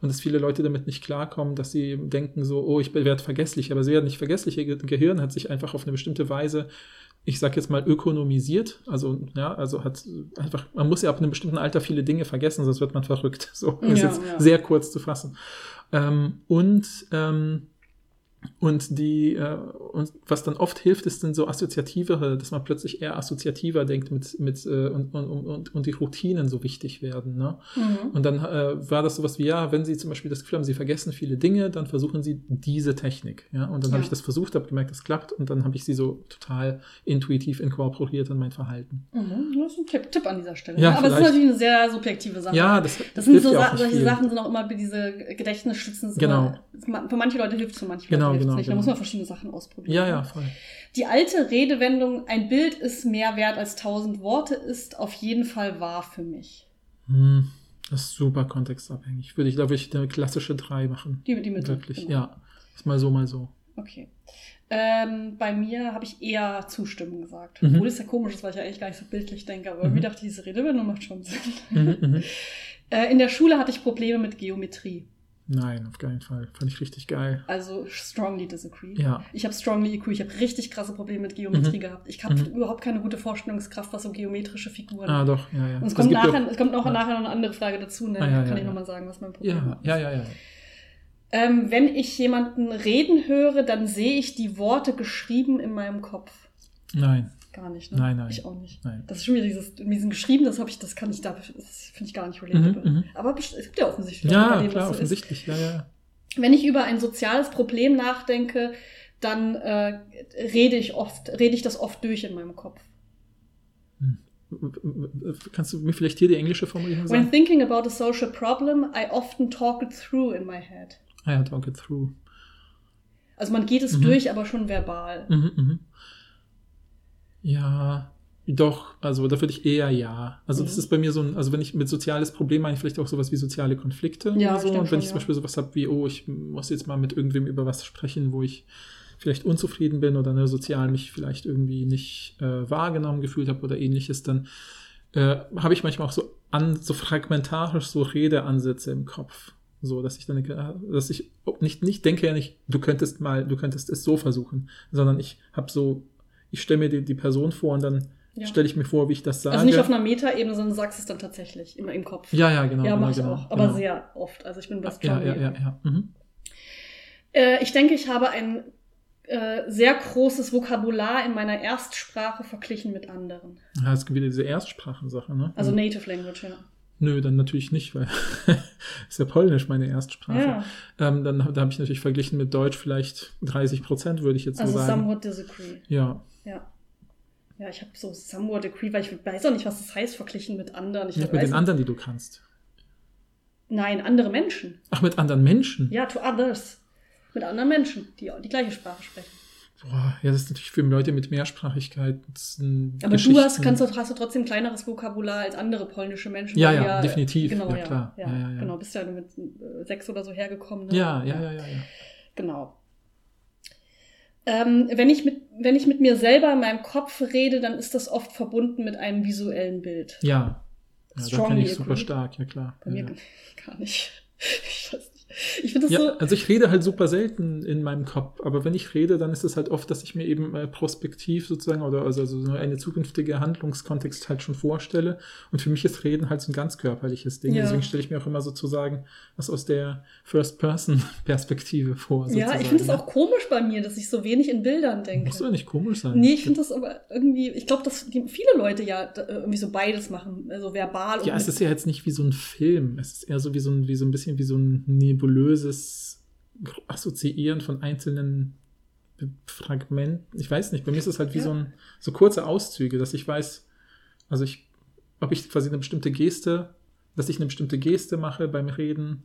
C: und dass viele Leute damit nicht klarkommen, dass sie denken so, oh, ich werde vergesslich, aber sie werden nicht vergesslich. Ihr Gehirn hat sich einfach auf eine bestimmte Weise ich sag jetzt mal ökonomisiert, also ja, also hat einfach, man muss ja ab einem bestimmten Alter viele Dinge vergessen, sonst wird man verrückt. So um ist
B: Ja,
C: jetzt
B: ja.
C: sehr kurz zu fassen. Ähm, und ähm, und die, äh, und was dann oft hilft, ist dann so assoziativere, dass man plötzlich eher assoziativer denkt mit, mit äh, und, und, und, und die Routinen so wichtig werden. Ne?
B: Mhm.
C: Und dann äh, war das sowas wie, ja, wenn Sie zum Beispiel das Gefühl haben, Sie vergessen viele Dinge, dann versuchen Sie diese Technik. Ja? Und dann
B: Ja.
C: habe ich das versucht, habe gemerkt, das klappt und dann habe ich sie so total intuitiv inkorporiert in mein Verhalten.
B: Mhm. Das ist ein Tipp, Tipp an dieser Stelle.
C: Ja,
B: ne? Aber es ist natürlich eine sehr subjektive Sache.
C: Ja, das,
B: Das sind so
C: ja
B: Sa solche
C: viel.
B: Sachen sind auch immer diese Gedächtnisstützen.
C: Genau.
B: Immer, für manche Leute hilft es, für manche
C: Genau,
B: Leute es
C: genau,
B: nicht. Da
C: genau.
B: muss man verschiedene Sachen ausprobieren.
C: Ja, ja, voll.
B: Die alte Redewendung, ein Bild ist mehr wert als tausend Worte, ist auf jeden Fall wahr für mich.
C: Hm, das ist super kontextabhängig. Würde ich, da würde ich eine klassische 3 machen.
B: Die, die Mitte.
C: Wirklich,
B: genau.
C: ja. Ist mal so, mal so.
B: Okay. Ähm, bei mir habe ich eher Zustimmen gesagt.
C: Mhm.
B: Obwohl es ja komisch ist, weil ich ja eigentlich gar nicht so bildlich denke. Aber irgendwie
C: Mhm.
B: dachte ich, diese Redewendung macht schon Sinn.
C: Mhm, mhm.
B: Äh, in der Schule hatte ich Probleme mit Geometrie.
C: Nein, auf keinen Fall. Fand ich richtig geil.
B: Also strongly disagree.
C: Ja.
B: Ich habe strongly EQ. Ich habe richtig krasse Probleme mit Geometrie
C: Mhm.
B: gehabt. Ich habe
C: Mhm.
B: überhaupt keine gute Vorstellungskraft, was so geometrische Figuren
C: Ah, doch, ja, ja.
B: Und es kommt, nachher,
C: doch-
B: es kommt auch
C: ja.
B: nachher noch eine andere Frage dazu, ne?
C: Ah, ja,
B: kann
C: ja,
B: ich
C: ja.
B: nochmal sagen, was mein Problem
C: Ja,
B: ist.
C: ja, ja, ja.
B: Ähm, wenn ich jemanden reden höre, dann sehe ich die Worte geschrieben in meinem Kopf.
C: Nein,
B: Gar nicht, ne?
C: Nein, nein.
B: Ich auch nicht.
C: nein.
B: Das ist schon wieder dieses, mit diesem Geschrieben, das habe ich, das kann ich da, das finde ich gar nicht relatable.
C: Mhm, mhm.
B: Aber es gibt ja offensichtlich Leute,
C: Ja,
B: denen
C: klar,
B: das so
C: offensichtlich. Ja, ja.
B: Wenn ich über ein soziales Problem nachdenke, dann äh, rede ich oft, rede ich das oft durch in meinem Kopf.
C: Kannst du mir vielleicht hier die englische Formulierung
B: When
C: sagen?
B: thinking about a social problem, I often talk it through in my head.
C: Ah ja, talk it through.
B: Also man geht es
C: Mhm.
B: durch, aber schon verbal.
C: Mhm, mhm. Ja, Doch, also da würde ich eher ja. Also das
B: Mhm.
C: ist bei mir so ein, also wenn ich mit soziales Problem meine, ich vielleicht auch sowas wie soziale Konflikte
B: Ja,
C: oder so. Und wenn
B: schon,
C: ich zum
B: ja.
C: Beispiel sowas habe wie, oh, ich muss jetzt mal mit irgendwem über was sprechen, wo ich vielleicht unzufrieden bin oder ne, sozial mich vielleicht irgendwie nicht äh, wahrgenommen gefühlt habe oder ähnliches, dann äh, habe ich manchmal auch so an, so fragmentarisch so Redeansätze im Kopf. So, dass ich dann denke, ah, dass ich nicht, nicht denke ja nicht, du könntest mal, du könntest es so versuchen, sondern ich habe so, ich stelle mir die, die Person vor und dann
B: Ja.
C: stelle ich mir vor, wie ich das sage.
B: Also nicht auf einer Metaebene, sondern du sagst es dann tatsächlich immer im Kopf.
C: ja, ja, genau.
B: ja,
C: genau,
B: mache ich
C: genau,
B: auch. Aber
C: genau.
B: sehr oft. Also ich bin das
C: Ja, ja, ja, ja. Mhm.
B: Äh, ich denke, ich habe ein äh, sehr großes Vokabular in meiner Erstsprache verglichen mit anderen.
C: Ja, es gibt wieder diese Erstsprachensache, ne?
B: Also
C: Mhm.
B: Native Language, ja.
C: Nö, dann natürlich nicht, weil ist ja Polnisch meine Erstsprache.
B: Ja,
C: Ähm, dann da habe ich natürlich verglichen mit Deutsch vielleicht 30 Prozent, würde ich jetzt so
B: also
C: sagen.
B: somewhat disagree.
C: Ja,
B: Ja. Ja, ich habe so somewhat agree, weil ich weiß auch nicht, was das heißt, verglichen mit anderen. Ich
C: nicht mit den anderen, die du kannst.
B: Nein, andere Menschen.
C: Ach, mit anderen Menschen?
B: Ja, to others. Mit anderen Menschen, die die gleiche Sprache sprechen.
C: Boah, ja, das ist natürlich für Leute mit Mehrsprachigkeit.
B: Aber du hast, kannst, hast du trotzdem kleineres Vokabular als andere polnische Menschen.
C: Ja,
B: weil
C: ja,
B: wir-
C: definitiv.
B: Genau,
C: Ja,
B: ja,
C: klar.
B: Ja,
C: Ja, ja, ja.
B: Genau, bist ja mit äh, sechs oder so hergekommen. Ne?
C: Ja, ja, ja, ja, ja.
B: Genau. Ähm, wenn, ich mit, wenn ich mit mir selber in meinem Kopf rede, dann ist das oft verbunden mit einem visuellen Bild.
C: Ja, ja da kann ich super stark, ja klar.
B: Bei
C: ja,
B: mir
C: ja.
B: gar nicht. Ich weiß nicht. Ich finde das
C: Ja,
B: so.
C: also ich rede halt super selten in meinem Kopf, aber wenn ich rede, dann ist es halt oft, dass ich mir eben äh, prospektiv sozusagen oder also so eine zukünftige Handlungskontext halt schon vorstelle. Und für mich ist Reden halt so ein ganz körperliches Ding.
B: Ja.
C: Deswegen stelle ich mir auch immer sozusagen was aus der First-Person-Perspektive vor.
B: Ja,
C: sozusagen,
B: ich finde es
C: ne?
B: auch komisch bei mir, dass ich so wenig in Bildern denke.
C: Muss doch nicht komisch sein.
B: Nee, ich finde das aber irgendwie, ich glaube, dass die, viele Leute ja äh, irgendwie so beides machen, also verbal
C: Ja,
B: und
C: es ist ja jetzt nicht wie so ein Film. Es ist eher so wie so ein, wie so ein bisschen wie so ein nebulöses Assoziieren von einzelnen Fragmenten. Ich weiß nicht, bei mir ist es halt wie
B: Ja.
C: so ein, so kurze Auszüge, dass ich weiß, also ich, ob ich quasi eine bestimmte Geste, dass ich eine bestimmte Geste mache beim Reden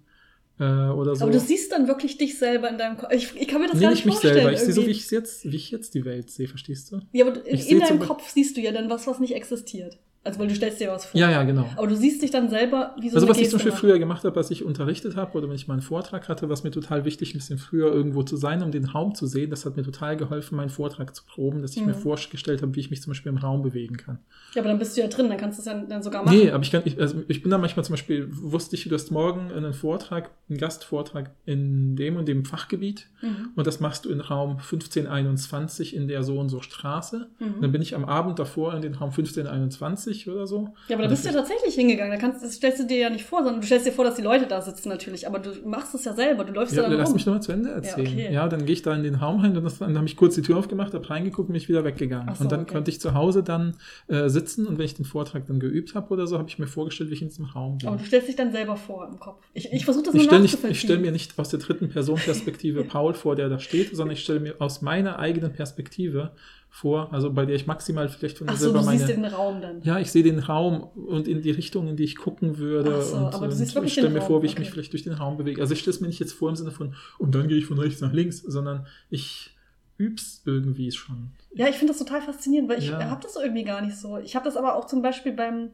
C: äh, oder so.
B: Aber du siehst dann wirklich dich selber in deinem Kopf. Ich, ich kann mir das
C: nee,
B: gar
C: nicht
B: nicht
C: mich
B: vorstellen.
C: selber. Ich sehe so, wie ich jetzt, wie ich jetzt die Welt sehe, verstehst du?
B: Ja, aber in,
C: ich seh
B: in deinem Kopf siehst du ja dann was, was nicht existiert. Also, weil du stellst dir was vor.
C: Ja, ja, genau.
B: Aber du siehst dich dann selber wie so
C: Also was ich zum Beispiel früher gemacht habe, was ich unterrichtet habe oder wenn ich mal einen Vortrag hatte, was mir total wichtig, ein bisschen früher irgendwo zu sein, um den Raum zu sehen, das hat mir total geholfen, meinen Vortrag zu proben, dass ich
B: Mhm.
C: mir vorgestellt habe, wie ich mich zum Beispiel im Raum bewegen kann.
B: Ja, aber dann bist du ja drin, dann kannst du es ja dann sogar machen.
C: Nee, aber ich kann, ich, also ich bin da manchmal zum Beispiel, wusste ich, du hast morgen einen Vortrag, einen Gastvortrag in dem und dem Fachgebiet
B: Mhm.
C: und das machst du in Raum 1521 in der so und so Straße.
B: Mhm.
C: Dann bin ich am Abend davor in den Raum 1521 oder so.
B: Ja, aber da
C: Und
B: bist du ja tatsächlich hingegangen. Da kannst, das stellst du dir ja nicht vor, sondern du stellst dir vor, dass die Leute da sitzen natürlich. Aber du machst es ja selber. Du läufst ja,
C: Ja,
B: dann
C: lass
B: rum.
C: mich noch mal zu Ende erzählen.
B: okay.
C: Ja, dann gehe ich da in den Raum rein und das, dann habe ich kurz die Tür aufgemacht, habe reingeguckt und mich wieder weggegangen.
B: So,
C: und dann
B: okay.
C: konnte ich zu Hause dann äh, sitzen und wenn ich den Vortrag dann geübt habe oder so, habe ich mir vorgestellt, wie ich in diesem Raum bin.
B: aber du stellst dich dann selber vor im Kopf. Ich, ich versuche das
C: Ich
B: nur
C: nicht- ich stelle mir nicht aus der dritten Person Perspektive Paul vor, der da steht, sondern ich stelle mir aus meiner eigenen Perspektive vor, also bei der ich maximal vielleicht von mir
B: Ach so,
C: selber
B: du
C: meine.
B: siehst den Raum dann.
C: ja, ich sehe den Raum und in die Richtung, in die ich gucken würde.
B: Ach so,
C: und,
B: aber du siehst wirklich
C: ich stelle mir vor, wie ich
B: okay.
C: mich vielleicht durch den Raum bewege. Also ich stelle es mir nicht jetzt vor im Sinne von, und dann gehe ich von rechts nach links, sondern ich üb's irgendwie schon.
B: Ja, ich finde das total faszinierend, weil ich
C: Ja.
B: habe das irgendwie gar nicht so. Ich habe das aber auch zum Beispiel beim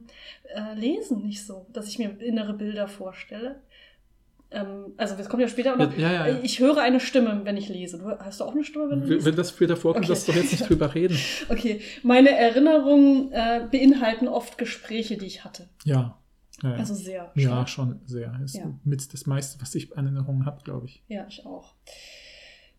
B: äh, Lesen nicht so, dass ich mir innere Bilder vorstelle. Ähm, also das kommt ja später. Oder?
C: Ja, ja, ja.
B: Ich höre eine Stimme, wenn ich lese. Du, hast du auch eine Stimme, wenn du liest?
C: wenn das später vorkommt,
B: Okay.
C: lass doch jetzt nicht drüber reden.
B: Okay, meine Erinnerungen äh, beinhalten oft Gespräche, die ich hatte.
C: Ja. Ja, ja.
B: Also sehr.
C: ja
B: stark.
C: schon sehr. Ist
B: Ja.
C: mit das meiste, was ich an Erinnerungen habe, glaube ich.
B: Ja, ich auch.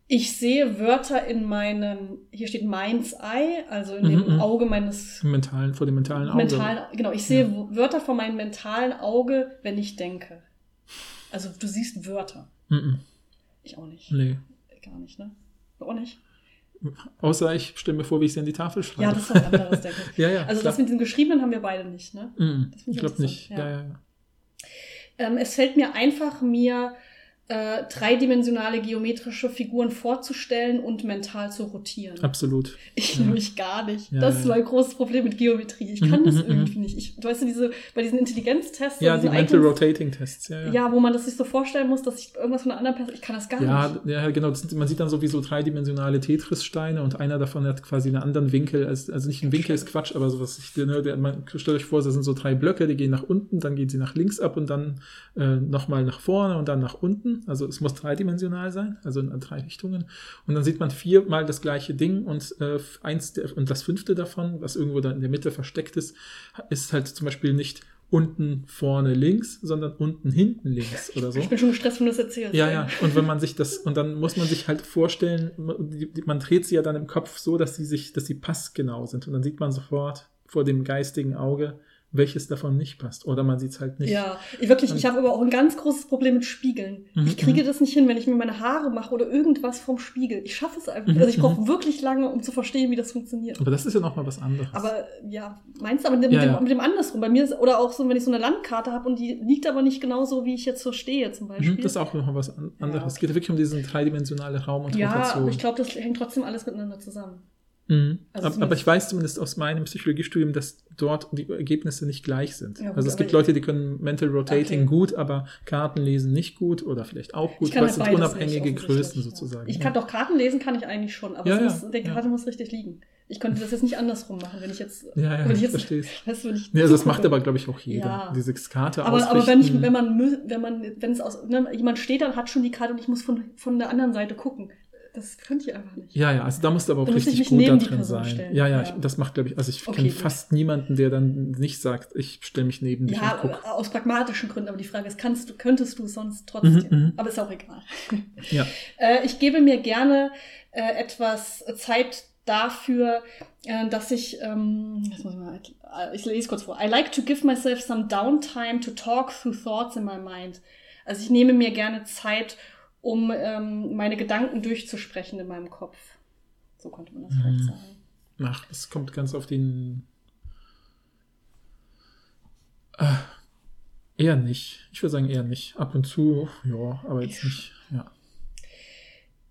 B: Ich sehe Wörter in meinem, hier steht Mind's Eye, also in
C: Mhm,
B: dem
C: mhm.
B: Auge meines
C: mentalen, vor dem mentalen Auge.
B: mentalen, genau, ich sehe
C: Ja.
B: Wörter vor meinem mentalen Auge, wenn ich denke. Also du siehst Wörter.
C: Mhm.
B: Ich auch nicht.
C: Nee.
B: Gar nicht, ne? Du auch nicht?
C: Außer ich stelle mir vor, wie ich sie in die Tafel schreibe.
B: Ja, das ist was anderes, denke ich.
C: ja, ja.
B: Also
C: klar.
B: das mit dem Geschriebenen haben wir beide nicht, ne? Das finde
C: Ich glaube nicht. ja.
B: Ja,
C: ja,
B: Ähm, es fällt mir einfach, mir äh, dreidimensionale geometrische Figuren vorzustellen und mental zu rotieren.
C: Absolut.
B: Ich
C: Ja.
B: nämlich gar nicht.
C: Ja,
B: das ist mein großes Problem mit Geometrie. Ich kann
C: Mhm,
B: das
C: mhm,
B: irgendwie nicht. Ich, du weißt ja, diese, bei diesen Intelligenztests,
C: Ja, die Mental
B: Icons-
C: Rotating Tests. Ja, ja.
B: ja, wo man das sich so vorstellen muss, dass ich irgendwas von einer anderen Person, ich kann das gar nicht.
C: ja, genau. Man sieht dann sowieso dreidimensionale Tetris-Steine und einer davon hat quasi einen anderen Winkel. Also, also nicht ein Winkel ist Quatsch, aber sowas. Ich, ne, der, man, stellt euch vor, das sind so drei Blöcke, die gehen nach unten, dann gehen sie nach links ab und dann äh, nochmal nach vorne und dann nach unten. Also es muss dreidimensional sein, also in drei Richtungen. Und dann sieht man viermal das gleiche Ding und äh, eins der, und das fünfte davon, was irgendwo da in der Mitte versteckt ist, ist halt zum Beispiel nicht unten vorne links, sondern unten hinten links oder so.
B: Ich bin schon gestresst, wenn du das erzählst.
C: Ja, ja. Und wenn man sich das, und dann muss man sich halt vorstellen, man dreht sie ja dann im Kopf so, dass sie sich, dass sie passgenau sind. Und dann sieht man sofort vor dem geistigen Auge, welches davon nicht passt. Oder man sieht es halt nicht.
B: Ja, ich wirklich, ich habe aber auch ein ganz großes Problem mit Spiegeln.
C: Mhm,
B: ich kriege
C: mhm.
B: das nicht hin, wenn ich mir meine Haare mache oder irgendwas vom Spiegel. Ich schaffe es einfach.
C: Mhm,
B: Also ich
C: mhm.
B: brauche wirklich lange, um zu verstehen, wie das funktioniert.
C: Aber das ist ja nochmal was anderes.
B: Aber ja, meinst du aber mit dem,
C: Ja, ja.
B: mit dem andersrum? Bei mir ist, oder auch so, wenn ich so eine Landkarte habe und die liegt aber nicht genauso, wie ich jetzt so stehe, zum Beispiel.
C: Mhm, das ist auch nochmal was an- anderes. Es
B: okay.
C: geht wirklich um diesen dreidimensionalen Raum und
B: ja,
C: Rotation.
B: aber ich glaube, das hängt trotzdem alles miteinander zusammen.
C: Mhm.
B: Also
C: aber, ich weiß zumindest aus meinem Psychologiestudium, dass dort die Ergebnisse nicht gleich sind.
B: Ja, gut,
C: also es gibt Leute, die können Mental Rotating
B: Okay.
C: gut, aber Karten lesen nicht gut oder vielleicht auch gut. Das sind unabhängige
B: nicht,
C: Größen sozusagen.
B: Ich kann doch Karten lesen, kann ich eigentlich schon, aber
C: Ja,
B: muss, der. Karte muss richtig liegen. Ich könnte das jetzt nicht andersrum machen, wenn ich jetzt,
C: Ja, ja,
B: wenn ich jetzt,
C: verstehe es.
B: weißt wenn ich
C: Ja, also das macht aber, glaube ich, auch jeder.
B: Ja.
C: Diese Karte
B: Aber, aber wenn ich,
C: ausrichten.
B: wenn man, wenn man, wenn es aus, ne, jemand steht da und hat schon die Karte und ich muss von, von der anderen Seite gucken. Das könnte ich einfach nicht.
C: Ja, ja, also da musst du aber auch
B: Da
C: richtig gut da drin sein.
B: stellen.
C: Ja, ja. Ich, das macht, glaube ich, also ich
B: Okay,
C: kenne fast niemanden, der dann nicht sagt, ich stelle mich neben dich
B: Ja,
C: und guck.
B: aus pragmatischen Gründen, aber die Frage ist, kannst du, könntest du sonst trotzdem?
C: Mhm, mhm.
B: Aber ist auch egal.
C: Ja.
B: Äh, ich gebe mir gerne äh, etwas Zeit dafür, äh, dass ich, ähm, jetzt muss ich, mal, äh, ich lese kurz vor. I like to give myself some downtime to talk through thoughts in my mind. Also ich nehme mir gerne Zeit, um ähm, meine Gedanken durchzusprechen in meinem Kopf. So könnte man das vielleicht
C: Mhm.
B: sagen.
C: Ach, das kommt ganz auf den. Äh, eher nicht. Ich würde sagen eher nicht. Ab und zu, ja, aber jetzt
B: Ich-
C: nicht. Ja.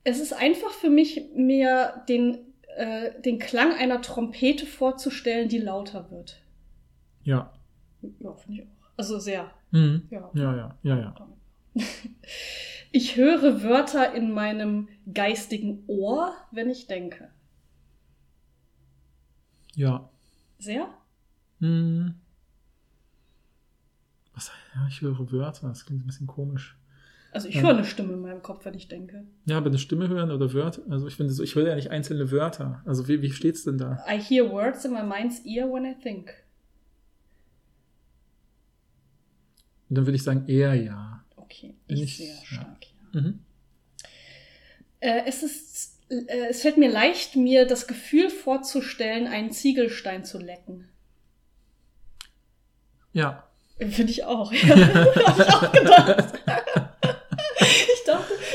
B: Es ist einfach für mich, mir den, äh, den Klang einer Trompete vorzustellen, die lauter wird.
C: Ja.
B: Ja, finde ich auch. Also sehr.
C: Mhm.
B: Ja.
C: Ja, ja, ja, ja.
B: Ich höre Wörter in meinem geistigen Ohr, wenn ich denke.
C: Ja.
B: Sehr?
C: Hm. Was, ja, ich höre Wörter, das klingt ein bisschen komisch.
B: Also ich
C: Ja.
B: höre eine Stimme in meinem Kopf, wenn ich denke.
C: Ja, aber eine Stimme hören oder Wörter, also ich finde so, ich höre ja nicht einzelne Wörter. Also wie, wie steht's denn da?
B: I hear words in my mind's ear when I think.
C: Und dann würde ich sagen eher ja.
B: Okay, ich sehr stark. Ja.
C: Mhm.
B: Äh, es ist, äh, es fällt mir leicht, mir das Gefühl vorzustellen, einen Ziegelstein zu lecken.
C: Ja.
B: Finde ich auch. Ja. Hab ich auch gedacht.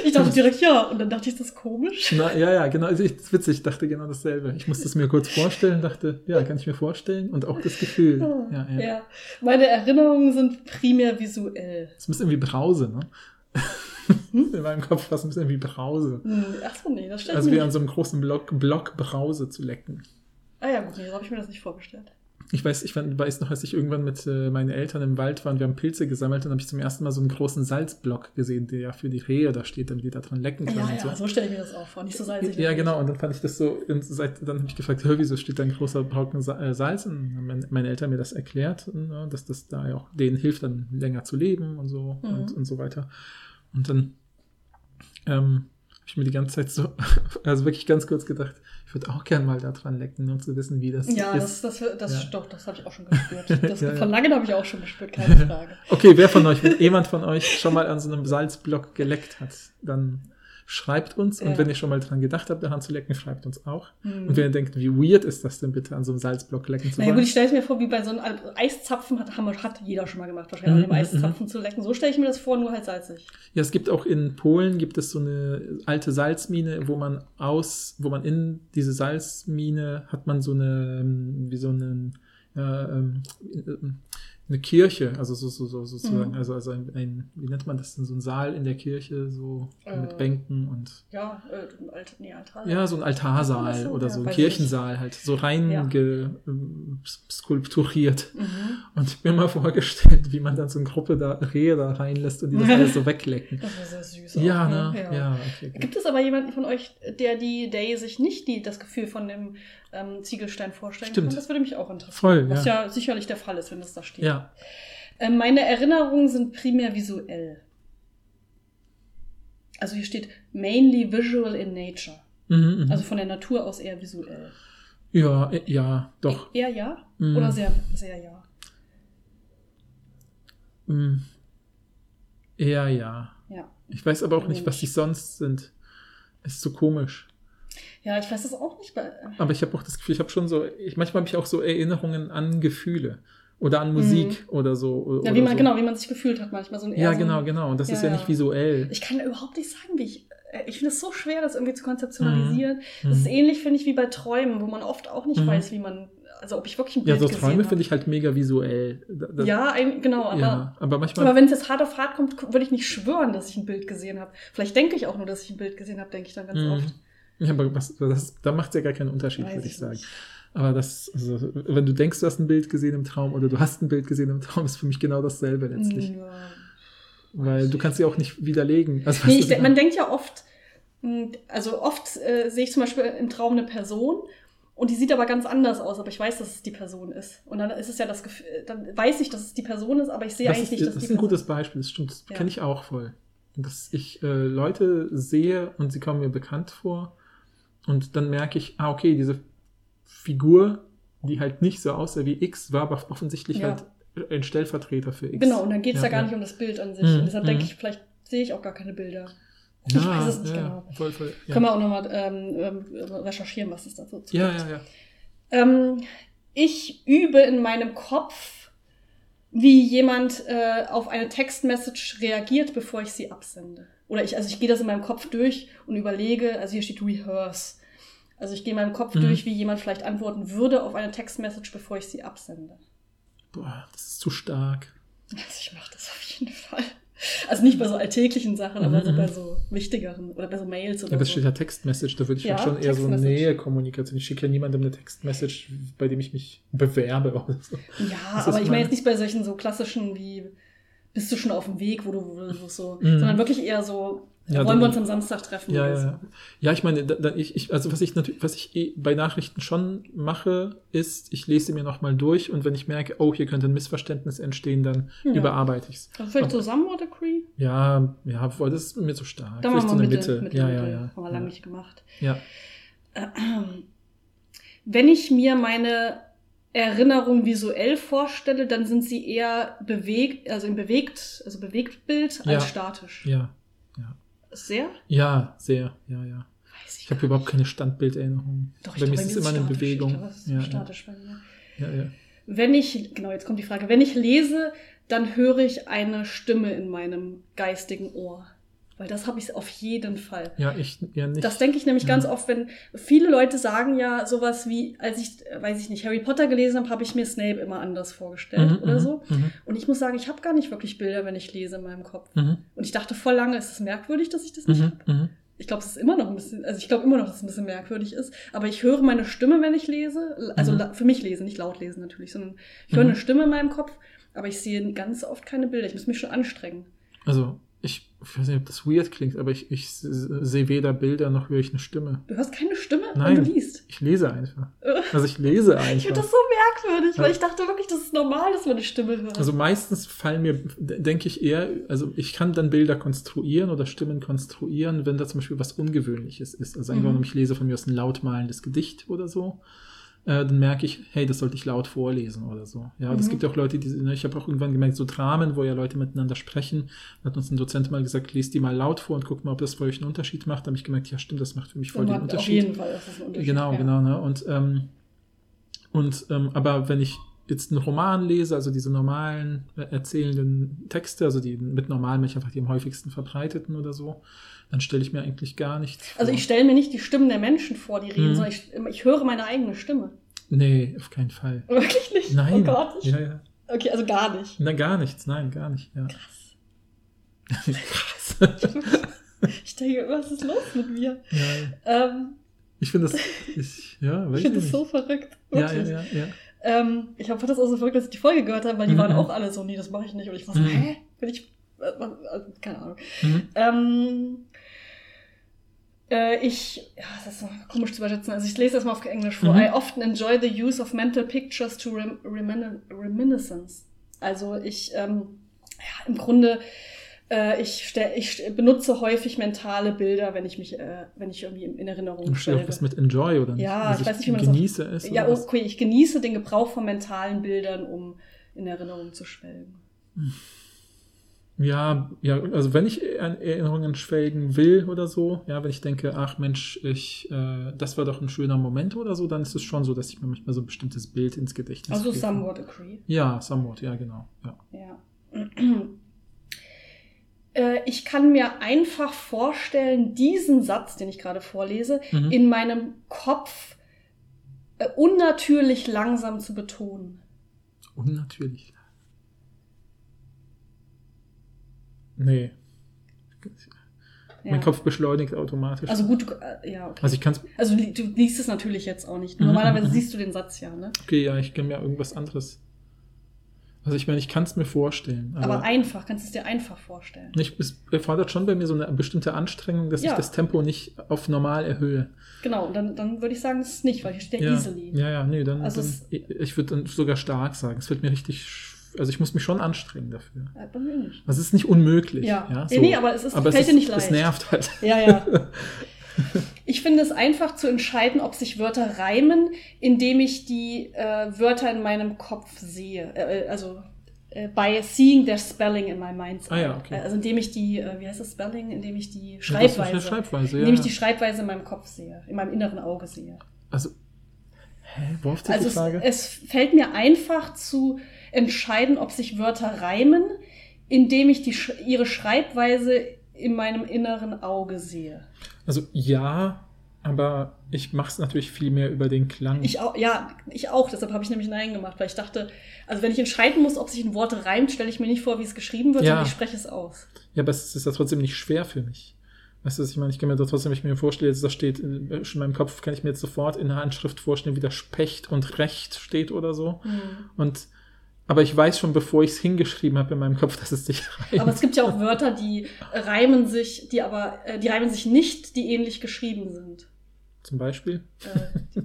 B: ich dachte, direkt ja. Und dann dachte ich, ist das komisch?
C: Na, ja, ja, genau. Also ich, das ist witzig, ich dachte genau dasselbe. Ich musste es mir kurz vorstellen, dachte, ja, kann ich mir vorstellen. Und auch das Gefühl. Ja, ja.
B: Ja. Meine Erinnerungen sind primär visuell.
C: Es ist ein bisschen wie Brause, ne?
B: Hm?
C: In meinem Kopf war es ein bisschen wie Brause.
B: Hm, Ach so, nee, das stellt
C: Also wie an so einem großen Block, Block Brause zu lecken.
B: Ah ja, gut, nee, so habe ich mir das nicht vorgestellt.
C: Ich weiß, ich weiß noch, als ich irgendwann mit äh, meinen Eltern im Wald war und wir haben Pilze gesammelt, dann habe ich zum ersten Mal so einen großen Salzblock gesehen, der ja für die Rehe da steht, damit die da dran lecken können
B: Ja,
C: und so.
B: ja, so stelle ich mir das auch vor. Nicht so salzig.
C: Ja, genau. Und dann fand ich das so, und seit, dann habe ich gefragt, wieso steht da ein großer Brocken äh, Salz? Und dann haben meine, Eltern mir das erklärt, ne, dass das da ja auch denen hilft, dann länger zu leben und so
B: Mhm.
C: und, und so weiter. Und dann ähm, habe ich mir die ganze Zeit so, also wirklich ganz kurz gedacht, würde auch gern mal da dran lecken, um zu wissen, wie das
B: Ja, das,
C: ist.
B: das, das,
C: Ja.
B: doch, das habe ich auch schon gespürt. Das
C: Ja, ja.
B: Verlangen habe ich auch schon gespürt, keine Frage.
C: Okay, wer von euch, wenn jemand von euch schon mal an so einem Salzblock geleckt hat, dann schreibt uns. Und
B: Ja.
C: wenn ihr schon mal dran gedacht habt, daran zu lecken, schreibt uns auch.
B: Mhm.
C: Und wenn ihr denkt, wie weird ist das denn bitte, an so einem Salzblock lecken zu
B: Naja,
C: wollen?
B: gut, ich stelle es mir vor, wie bei so einem Eiszapfen, hat, hat jeder schon mal gemacht, wahrscheinlich an
C: Mhm,
B: dem Eiszapfen zu lecken. So stelle ich mir das vor, nur halt salzig.
C: Ja, es gibt auch in Polen gibt es so eine alte Salzmine, wo man aus, wo man in diese Salzmine hat man so eine, ähm, wie so einen, ja, ähm, eine Kirche, also so, so, so sozusagen,
B: Mhm.
C: also, also ein, ein, wie nennt man das denn, so ein Saal in der Kirche, so
B: Äh,
C: mit Bänken und
B: Ja, äh, Alt, nee, Altar.
C: ja, so ein Altarsaal
B: so,
C: oder
B: ja,
C: so ein
B: weiß ich
C: Kirchensaal halt, so rein
B: Ja.
C: ge, ähm, skulpturiert.
B: Mhm.
C: Und ich mir mal vorgestellt, wie man dann so eine Gruppe da Rehe da reinlässt und die das alles so weglecken.
B: Das wäre sehr süß.
C: Ja,
B: auch,
C: ne? Ja, okay. Gut.
B: Gibt es aber jemanden von euch, der die Day sich nicht die, das Gefühl von dem ähm, Ziegelstein vorstellen
C: Stimmt.
B: kann? Das würde mich auch interessieren.
C: Voll,
B: Was
C: ja.
B: ja sicherlich der Fall ist, wenn das da steht.
C: Ja.
B: Ähm, meine Erinnerungen sind primär visuell. Also hier steht mainly visual in nature.
C: Mhm, mhm.
B: Also von der Natur aus eher visuell.
C: ja, äh, ja, doch.
B: Eher ja?
C: Mhm.
B: Oder sehr, sehr ja?
C: Mm. Eher ja.
B: Ja.
C: Ich weiß aber auch nicht, was die sonst sind. Ist so komisch.
B: Ja, ich weiß es auch nicht. Bei,
C: Aber ich habe auch das Gefühl, ich habe schon so, ich manchmal habe ich auch so Erinnerungen an Gefühle oder an Musik oder so.
B: Mhm. ja,
C: oder
B: wie man,
C: so.
B: genau, wie man sich gefühlt hat manchmal. So ein,
C: Ja,
B: so
C: genau, genau. Und das
B: Ja,
C: ist ja,
B: ja.
C: nicht visuell.
B: Ich kann überhaupt nicht sagen, wie ich. äh, Ich finde es so schwer, das irgendwie zu konzeptionalisieren.
C: Mhm.
B: Das ist ähnlich, finde ich, wie bei Träumen, wo man oft auch nicht
C: Mhm.
B: weiß, wie man. Also, ob ich wirklich ein
C: Ja,
B: Bild
C: so
B: gesehen
C: Träume finde ich halt mega visuell. Da- da-
B: Ja, ein, genau, aber.
C: ja, aber manchmal.
B: Aber wenn es jetzt hart auf hart kommt, würde ich nicht schwören, dass ich ein Bild gesehen habe. Vielleicht denke ich auch nur, dass ich ein Bild gesehen habe, denke ich dann ganz
C: Mhm.
B: oft.
C: Ja, aber was, das, da macht es ja gar keinen Unterschied,
B: Weiß
C: würde
B: ich
C: ich sagen.
B: nicht.
C: Aber das, also, wenn du denkst, du hast ein Bild gesehen im Traum oder du hast ein Bild gesehen im Traum, ist für mich genau dasselbe letztlich.
B: Ja.
C: Weil du kannst sie auch nicht widerlegen. Also,
B: Nee, ich, man denkt ja oft, mh, also oft äh, sehe ich zum Beispiel im Traum eine Person und die sieht aber ganz anders aus, aber ich weiß, dass es die Person ist. Und dann ist es ja das Gefühl, dann weiß ich, dass es die Person ist, aber ich sehe
C: das
B: eigentlich
C: ist,
B: nicht, dass
C: das
B: es
C: ist
B: die
C: ein gutes Beispiel, das stimmt, das
B: Ja.
C: kenne ich auch voll. Dass ich äh, Leute sehe und sie kommen mir bekannt vor und dann merke ich, ah, okay, diese Figur, die halt nicht so aussah wie X, war aber offensichtlich
B: Ja.
C: halt ein Stellvertreter für X.
B: Genau, und dann geht es ja,
C: Ja,
B: gar nicht um das Bild an sich.
C: Mhm,
B: Und deshalb denke
C: mhm.
B: ich, vielleicht sehe ich auch gar keine Bilder. Ich
C: Ja,
B: weiß es nicht genau.
C: Voll, voll.
B: Können wir auch nochmal ähm, ähm, recherchieren, was es dazu gibt.
C: ja, ja, ja.
B: Ähm, ich übe in meinem Kopf, wie jemand äh, auf eine Textmessage reagiert, bevor ich sie absende. Oder ich, also ich gehe das in meinem Kopf durch und überlege, also hier steht rehearse. Also ich gehe in meinem Kopf
C: Mhm.
B: durch, wie jemand vielleicht antworten würde auf eine Textmessage, bevor ich sie absende.
C: Boah, das ist zu stark.
B: Also ich mache das auf jeden Fall. Also nicht bei so alltäglichen Sachen, aber
C: Mhm,
B: so bei
C: mhm.
B: so wichtigeren oder bei so Mails oder
C: Ja, aber es
B: so.
C: steht ja Textmessage, da würde ich
B: Ja,
C: schon eher so. Nähe-Kommunikation. Ich schicke ja niemandem eine Textmessage, bei dem ich mich bewerbe oder so.
B: Ja,
C: Das
B: aber ich meine- jetzt nicht bei solchen so klassischen wie bist du schon auf dem Weg, wo du, wo du so,
C: Mhm.
B: sondern wirklich eher so,
C: Ja,
B: wollen
C: dann-
B: wir uns am Samstag treffen
C: Ja, ja,
B: so.
C: ja. Ich meine, da, ich, ich, also was ich natürlich, was ich eh bei Nachrichten schon mache, ist, ich lese sie mir nochmal durch und wenn ich merke, oh, hier könnte ein Missverständnis entstehen, dann
B: Ja.
C: überarbeite ich es.
B: Also vielleicht zusammen oder Cree?
C: Ja, ja, das ist mir zu stark.
B: Dann
C: Vielleicht so eine
B: Mitte,
C: Mitte.
B: Mitte,
C: ja, ja, ja.
B: Haben wir lange nicht gemacht.
C: Ja.
B: Wenn ich mir meine Erinnerung visuell vorstelle, dann sind sie eher bewegt, also im bewegt, also bewegt Bild als
C: Ja.
B: statisch.
C: Ja,
B: Sehr?
C: ja, sehr, ja, ja.
B: Weiß
C: Ich habe überhaupt keine Standbilderinnerung.
B: Doch, ich
C: bei mir
B: glaube,
C: ist es immer eine
B: statisch.
C: Bewegung.
B: Ich glaube,
C: ja,
B: statisch bei mir.
C: ja, ja, ja.
B: Wenn ich, genau, jetzt kommt die Frage, wenn ich lese, dann höre ich eine Stimme in meinem geistigen Ohr. Weil das habe ich auf jeden Fall.
C: Ja, ich ja nicht.
B: Das denke ich nämlich
C: Ja.
B: ganz oft, wenn viele Leute sagen ja sowas wie, als ich, äh, weiß ich nicht, Harry Potter gelesen habe, habe ich mir Snape immer anders vorgestellt
C: Mhm,
B: oder
C: mhm,
B: so.
C: Mhm,
B: Und ich muss sagen, ich habe gar nicht wirklich Bilder, wenn ich lese in meinem Kopf.
C: mhm,
B: Und ich dachte voll lange, ist es merkwürdig, dass ich das nicht
C: mhm,
B: habe.
C: mhm.
B: Ich glaube, es ist immer noch ein bisschen, also ich glaube immer noch, dass es ein bisschen merkwürdig ist. Aber ich höre meine Stimme, wenn ich lese. Also
C: Mhm.
B: für mich lesen, nicht laut lesen natürlich, sondern ich höre
C: Mhm.
B: eine Stimme in meinem Kopf, aber ich sehe ganz oft keine Bilder. Ich muss mich schon anstrengen.
C: Also, ich, ich weiß nicht, ob das weird klingt, aber ich, ich sehe weder Bilder noch höre ich eine Stimme.
B: Du hörst keine Stimme,
C: Nein.
B: du liest.
C: Ich lese einfach. Also ich lese
B: Ich
C: einfach.
B: finde das so merkwürdig, weil
C: Ja.
B: ich dachte wirklich, das ist normal, dass man eine Stimme hört.
C: Also meistens fallen mir, denke ich eher, also ich kann dann Bilder konstruieren oder Stimmen konstruieren, wenn da zum Beispiel was Ungewöhnliches ist. Also
B: Mhm.
C: angenommen, ich lese von mir aus ein lautmalendes Gedicht oder so, äh, dann merke ich, hey, das sollte ich laut vorlesen oder so. Ja, das
B: Mhm.
C: gibt auch Leute, die, ne, ich habe auch irgendwann gemerkt, so Dramen, wo ja Leute miteinander sprechen, da hat uns ein Dozent mal gesagt, lest die mal laut vor und guck mal, ob das für euch einen Unterschied macht. Da habe ich gemerkt, ja stimmt, das macht für mich voll
B: Und
C: den Unterschied.
B: Auf jeden Fall, das ist ein Unterschied.
C: Genau,
B: ja.
C: genau, ne? Und, ähm, und ähm, aber wenn ich jetzt einen Roman lese, also diese normalen äh, erzählenden Texte, also die mit normalen ich einfach die am häufigsten verbreiteten oder so, dann stelle ich mir eigentlich gar nichts vor.
B: Also ich stelle mir nicht die Stimmen der Menschen vor, die reden,
C: Mhm.
B: sondern ich, ich höre meine eigene Stimme.
C: Nee, auf keinen Fall.
B: Wirklich nicht?
C: Nein.
B: Oh Gott. Ich,
C: Ja, ja.
B: Okay, also gar nicht.
C: Na, gar nichts, nein, gar nicht, ja.
B: Krass.
C: Krass.
B: Ich denke, was ist los mit mir?
C: Nein.
B: Ähm,
C: Ich finde das, ich, ja,
B: ich finde das so verrückt.
C: Ja, ja,
B: Wirklich.
C: ja, ja.
B: Ähm, ich fand das auch so verrückt, dass ich die Folge gehört habe, weil die
C: Mhm.
B: waren auch alle so, nee, das mache ich nicht. Und ich war so,
C: Mhm.
B: hä? Bin ich. Äh, äh, keine Ahnung.
C: Mhm.
B: Ähm, äh, ich, ja, das ist so komisch zu übersetzen. Also ich lese das mal auf Englisch vor.
C: Mhm.
B: I often enjoy the use of mental pictures to rem remin reminiscence. Also ich, ähm, ja, im Grunde, äh, ich, stell, ich benutze häufig mentale Bilder, wenn ich mich, äh, wenn ich irgendwie in, in Erinnerung
C: steht auch
B: schwelge.
C: was mit Enjoy oder nicht?
B: Ja,
C: Also
B: ich weiß nicht, wie man das auf-
C: genieße es.
B: Ja, okay, ich genieße den Gebrauch von mentalen Bildern, um in Erinnerung zu schwelgen.
C: Ja, ja, also wenn ich an Erinnerungen schwelgen will oder so, ja, wenn ich denke, ach Mensch, ich, äh, das war doch ein schöner Moment oder so, dann ist es schon so, dass ich mir manchmal so ein bestimmtes Bild ins Gedächtnis
B: Also somewhat agree.
C: Ja, somewhat, ja, genau. Ja.
B: Ja. Äh, Ich kann mir einfach vorstellen, diesen Satz, den ich gerade vorlese,
C: Mhm.
B: in meinem Kopf äh, unnatürlich langsam zu betonen.
C: Unnatürlich. Nee.
B: Ja.
C: Mein Kopf beschleunigt automatisch.
B: Also gut, du, äh, ja, okay.
C: Also ich kann es,
B: Also du liest es natürlich jetzt auch nicht.
C: Mhm,
B: Normalerweise
C: mhm.
B: siehst du den Satz ja, ne?
C: okay, ja, ich kann mir irgendwas anderes. Also ich meine, ich kann es mir vorstellen. Aber,
B: Aber einfach, kannst du es dir einfach vorstellen.
C: ich, es erfordert schon bei mir so eine bestimmte Anstrengung, dass
B: Ja.
C: ich das Tempo nicht auf normal erhöhe.
B: Genau, dann, dann würde ich sagen, das ist nicht, weil hier steht ja
C: Ja,
B: easily.
C: ja, ja, nee, dann,
B: Also
C: dann
B: es-
C: ich, würde dann sogar stark sagen. Es wird mir richtig, also ich muss mich schon anstrengen dafür.
B: Äh, nicht.
C: Also es ist nicht unmöglich.
B: Ja.
C: ja
B: Nee, nee, aber es ist-
C: aber
B: fällt
C: es
B: dir nicht leicht.
C: Es nervt halt.
B: Ja, ja. Ich finde es einfach zu entscheiden, ob sich Wörter reimen, indem ich die äh, Wörter in meinem Kopf sehe. Äh, äh, also äh, by seeing their spelling in my mind's
C: Ah ja,
B: eye.
C: okay.
B: Also indem ich die, äh, wie heißt das Spelling? Indem ich die
C: Ja,
B: Schreibweise,
C: ist eine Schreibweise, ja.
B: indem ich
C: ja.
B: die Schreibweise in meinem Kopf sehe, in meinem inneren Auge sehe.
C: Also, hä, worauf zieht
B: Also
C: die
B: es,
C: Frage?
B: es fällt mir einfach zu entscheiden, ob sich Wörter reimen, indem ich die, ihre Schreibweise in meinem inneren Auge sehe.
C: Also ja, aber ich mache es natürlich viel mehr über den Klang.
B: Ich auch, ja, ich auch. Deshalb habe ich nämlich Nein gemacht, weil ich dachte, also wenn ich entscheiden muss, ob sich ein Wort reimt, stelle ich mir nicht vor, wie es geschrieben wird,
C: Ja.
B: sondern ich spreche es aus.
C: ja, aber es ist ja trotzdem nicht schwer für mich. Weißt du, ich meine? Ich kann mir da trotzdem, wenn ich mir vorstelle, jetzt da steht, äh, schon in meinem Kopf kann ich mir jetzt sofort in der Handschrift vorstellen, wie da Specht und Recht steht oder so. Und aber ich weiß schon, bevor ich es hingeschrieben habe in meinem Kopf, dass es sich reimt.
B: Aber es gibt ja auch Wörter, die reimen sich, die aber, äh, die reimen sich nicht, die ähnlich geschrieben sind.
C: Zum Beispiel.
B: Äh,